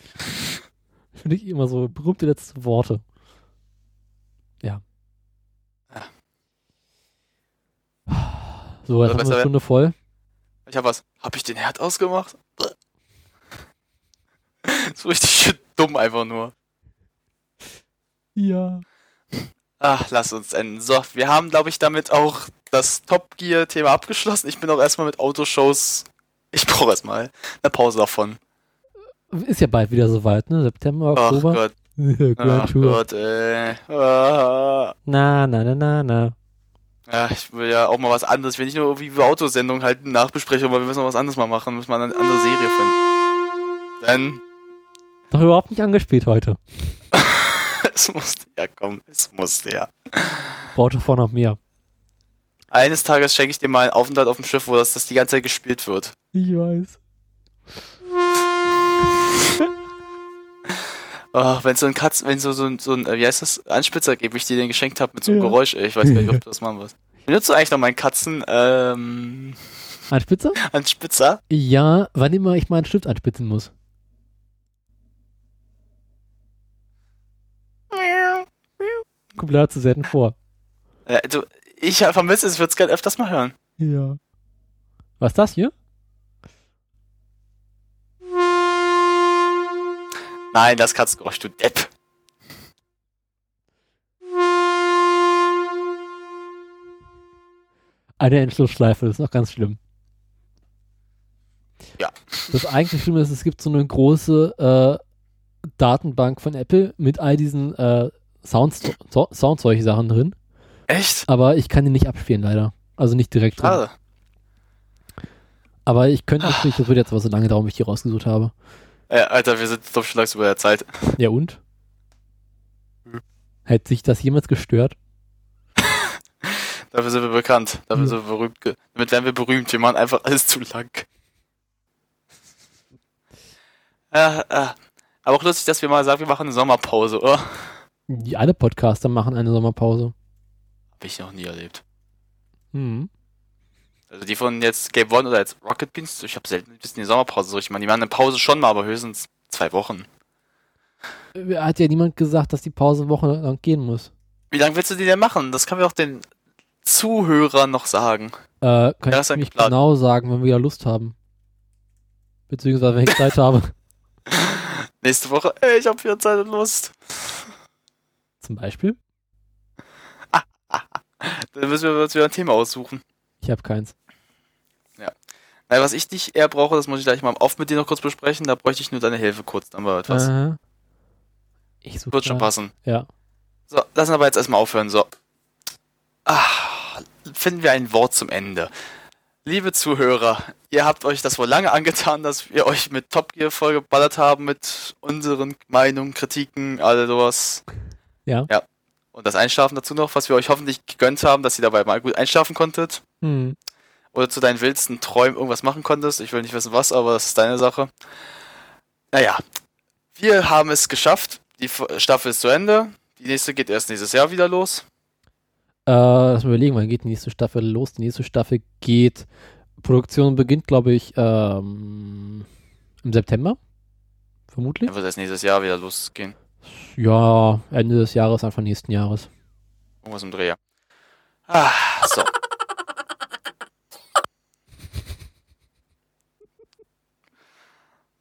Finde ich immer so berühmte letzte Worte. Ja. So, jetzt haben wir eine Stunde voll. Ich hab was. Hab ich den Herd ausgemacht? so richtig dumm einfach nur. Ja. Ach, lass uns enden. So, wir haben, glaube ich, damit auch das Top Gear-Thema abgeschlossen. Ich bin auch erstmal mit Autoshows. Ich brauche erstmal eine Pause davon. Ist ja bald wieder soweit, ne? September, Ach Oktober. Gott, Grand ach Tour. Gott, ey. Ah. Na, na, na, na, na. Ja, ich will ja auch mal was anderes. Ich will nicht nur irgendwie über Autosendungen halt Nachbesprechung, aber wir müssen noch was anderes mal machen. Müssen wir eine andere Serie finden. Dann, Doch überhaupt nicht angespielt heute. Es musste ja kommen. Es musste ja. Braucht davor noch mehr. Eines Tages schenke ich dir mal einen Aufenthalt auf dem Schiff, wo das, das die ganze Zeit gespielt wird. Ich weiß. Oh, wenn so ein Katz, wenn so, so, ein- so ein, äh, wie heißt das, Anspitzer gibt, wie ich dir den geschenkt habe mit so einem Ja. Geräusch, ey, ich weiß gar nicht, ob du das machen wirst. Benutzt du eigentlich noch meinen Katzen, ähm, Ein Spitzer? Anspitzer? Ja, wann immer ich meinen Stift anspitzen muss. Zu selten vor. Ja, also, ich vermisse es, ich würde es gerne öfters mal hören. Ja. Was ist das hier? Nein, das Katzengeräusch, du Depp. Eine Endlosschleife, das ist noch ganz schlimm. Ja. Das eigentliche Schlimme ist, es gibt so eine große äh, Datenbank von Apple mit all diesen äh, Sounds, so, Sound solche Sachen drin. Echt? Aber ich kann die nicht abspielen, leider. Also nicht direkt drin. Schade. Aber ich könnte natürlich, das wird jetzt aber so lange dauern, bis ich die rausgesucht habe. Äh, Alter, wir sind doch schon langsam über der Zeit. Ja und? Hätte sich das jemals gestört? Dafür sind wir bekannt. Dafür Hm. sind wir berühmt. Damit werden wir berühmt. Wir machen einfach alles zu lang. Ja, äh, aber auch lustig, dass wir mal sagen, wir machen eine Sommerpause, oder? Die alle Podcaster machen eine Sommerpause. Hab ich noch nie erlebt. Hm. Also die von jetzt Game One oder jetzt Rocket Beans, ich habe selten ein bisschen die Sommerpause so. Ich meine, die machen eine Pause schon mal, aber höchstens zwei Wochen. Hat ja niemand gesagt, dass die Pause eine Woche lang gehen muss. Wie lange willst du die denn machen? Das können wir auch den Zuhörern noch sagen. Äh, kann Ja, ich geplant. genau sagen, wenn wir ja Lust haben. Beziehungsweise wenn ich Zeit habe. Nächste Woche, ey, ich habe wieder Zeit und Lust. Zum Beispiel. Dann müssen wir uns wieder ein Thema aussuchen. Ich habe keins. Nein, was ich nicht eher brauche, das muss ich gleich mal oft mit dir noch kurz besprechen. Da bräuchte ich nur deine Hilfe kurz. Dann war etwas. Aha. Ich suche Wird schon passen. Ja. So, lassen wir aber jetzt erstmal aufhören. So. Ah, finden wir ein Wort zum Ende. Liebe Zuhörer, ihr habt euch das wohl lange angetan, dass wir euch mit Top Gear vollgeballert haben, mit unseren Meinungen, Kritiken, all sowas. Ja. Ja. Und das Einschlafen dazu noch, was wir euch hoffentlich gegönnt haben, dass ihr dabei mal gut einschlafen konntet. Hm. Oder zu deinen wildsten Träumen irgendwas machen konntest. Ich will nicht wissen was, aber das ist deine Sache. Naja, wir haben es geschafft. Die Staffel ist zu Ende. Die nächste geht erst nächstes Jahr wieder los. Äh, lass mal überlegen, wann geht die nächste Staffel los? Die nächste Staffel geht. Produktion beginnt, glaube ich, ähm, im September. Vermutlich. Dann wird erst nächstes Jahr wieder losgehen. Ja, Ende des Jahres, Anfang nächsten Jahres. Irgendwas im Dreher. Ah, so.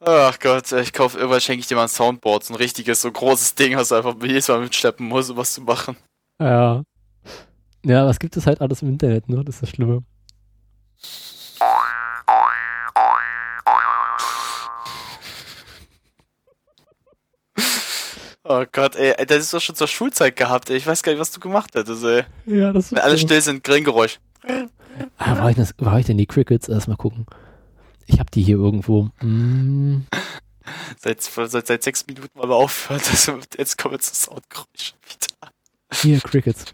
Ach Gott, ich kaufe irgendwann schenke ich dir mal ein Soundboard, so ein richtiges, so großes Ding, was du einfach jedes Mal mitschleppen musst, um was zu machen. Ja. Ja, was gibt es halt alles im Internet, ne? Das ist das Schlimme. Oh Gott, ey, das ist doch schon zur Schulzeit gehabt, ey. Ich weiß gar nicht, was du gemacht hättest, ey. Ja, das Wenn alle still sind, Grillengeräusch. Ah, war ich, das, war ich denn die Crickets? Erst mal gucken. Ich hab die hier irgendwo. Hm. Seit, seit, seit sechs Minuten mal aufhört. Das, jetzt kommen wir zu Soundgeräusch wieder. Hier, Crickets.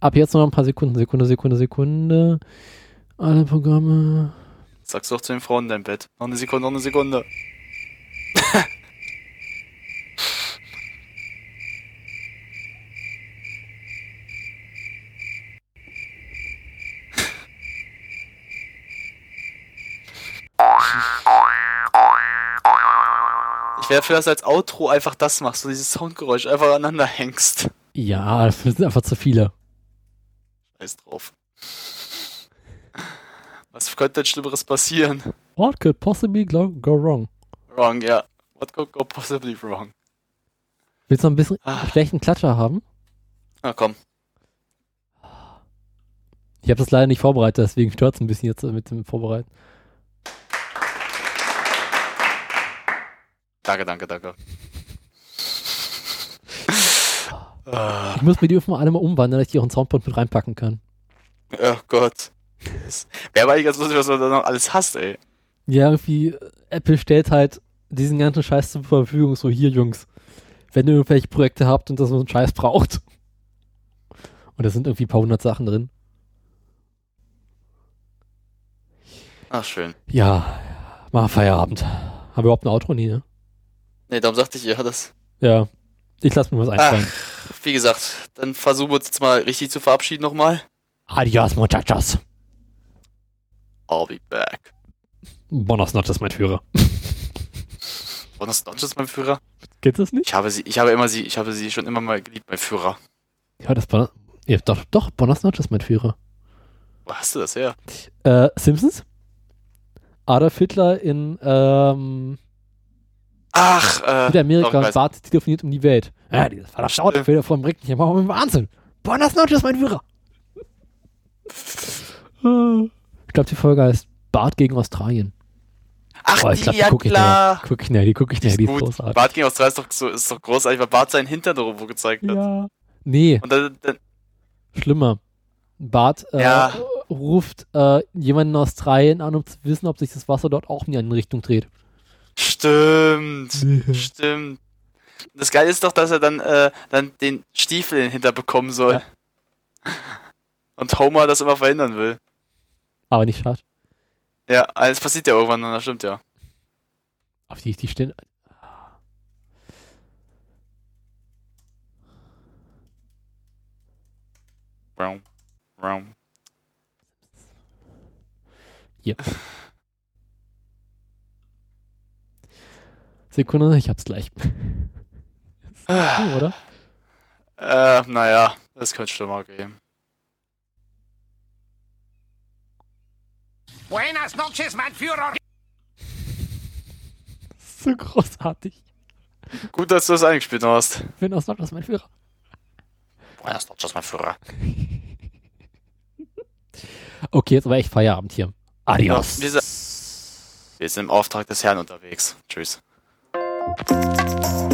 Ab jetzt noch ein paar Sekunden. Sekunde, Sekunde, Sekunde. Alle Programme. Sag's doch zu den Frauen in deinem Bett. Noch eine Sekunde, noch eine Sekunde. Wäre für das als Outro einfach das machst, so dieses Soundgeräusch einfach aneinander hängst. Ja, das sind einfach zu viele. Scheiß drauf. Was könnte denn Schlimmeres passieren? What could possibly go, go wrong? Wrong, ja. What could go possibly wrong? Willst du noch ein bisschen Ah. schlechten Klatscher haben? Na komm. Ich habe das leider nicht vorbereitet, deswegen stört es ein bisschen jetzt mit dem Vorbereiten. Danke, danke, danke. Ich muss mir die irgendwann alle mal umwandeln, dass ich die auch in Soundboard mit reinpacken kann. oh Gott. Wäre aber eigentlich ganz lustig, was du da noch alles hast, ey. Ja, irgendwie, äh, Apple stellt halt diesen ganzen Scheiß zur Verfügung. So, hier, Jungs, wenn ihr irgendwelche Projekte habt und das so einen Scheiß braucht. Und da sind irgendwie ein paar hundert Sachen drin. Ach, schön. Ja, mal Feierabend. Haben wir überhaupt ein Outro? Nee, ne? Nee, darum sagte ich ja das. Ja. Ich lasse mir was einfallen. Wie gesagt, dann versuchen wir uns jetzt mal richtig zu verabschieden nochmal. Adios, muchachos. I'll be back. Buenos noches, mein Führer. Buenos noches, mein Führer. Geht das nicht? Ich habe sie, ich habe immer sie, ich habe sie schon immer mal geliebt, mein Führer. Ja, das war. Ja, doch, doch, Buenos noches, mein Führer. Wo hast du das her? Äh, Simpsons? Adolf Hitler in, ähm, Ach, äh. Südamerika ich und. Bart telefoniert um die Welt. Ja, dieses verdammte Auto fährt vor dem Rücken. Ich mache Wahnsinn. Buenos noches, mein Führer. Äh, Ich glaube, die Folge heißt Bart gegen Australien. Ach, Boah, ich die, glaube, die ja gucke ich klar. näher. Guck ich näher, die gucke ich näher, die ist Gut, großartig. Bart ging aus 3 ist doch, so, ist doch großartig, weil Bart seinen Hintern irgendwo gezeigt hat. Ja. Nee, Und dann, dann, schlimmer. Bart äh, Ja. ruft äh, jemanden aus Australien an, um zu wissen, ob sich das Wasser dort auch in die andere Richtung dreht. Stimmt, stimmt. Das Geile ist doch, dass er dann, äh, dann den Stiefel in den Hintern bekommen soll. Und Homer das immer verhindern will. Aber nicht schade. Ja, alles passiert ja irgendwann, das stimmt ja. Auf die, die stehen. Raum, Raum. Hier. Sekunde, ich hab's gleich. Oh, oder? Äh, naja, das könnte schlimmer gehen. Buenas noches, mein Führer. So großartig. Gut, dass du das eingespielt hast. Wenn das noch das mein Führer. Buenas noches, mein Führer. Okay, jetzt aber echt Feierabend hier. Adios. Ja, wir sind im Auftrag des Herrn unterwegs. Tschüss. フフフ。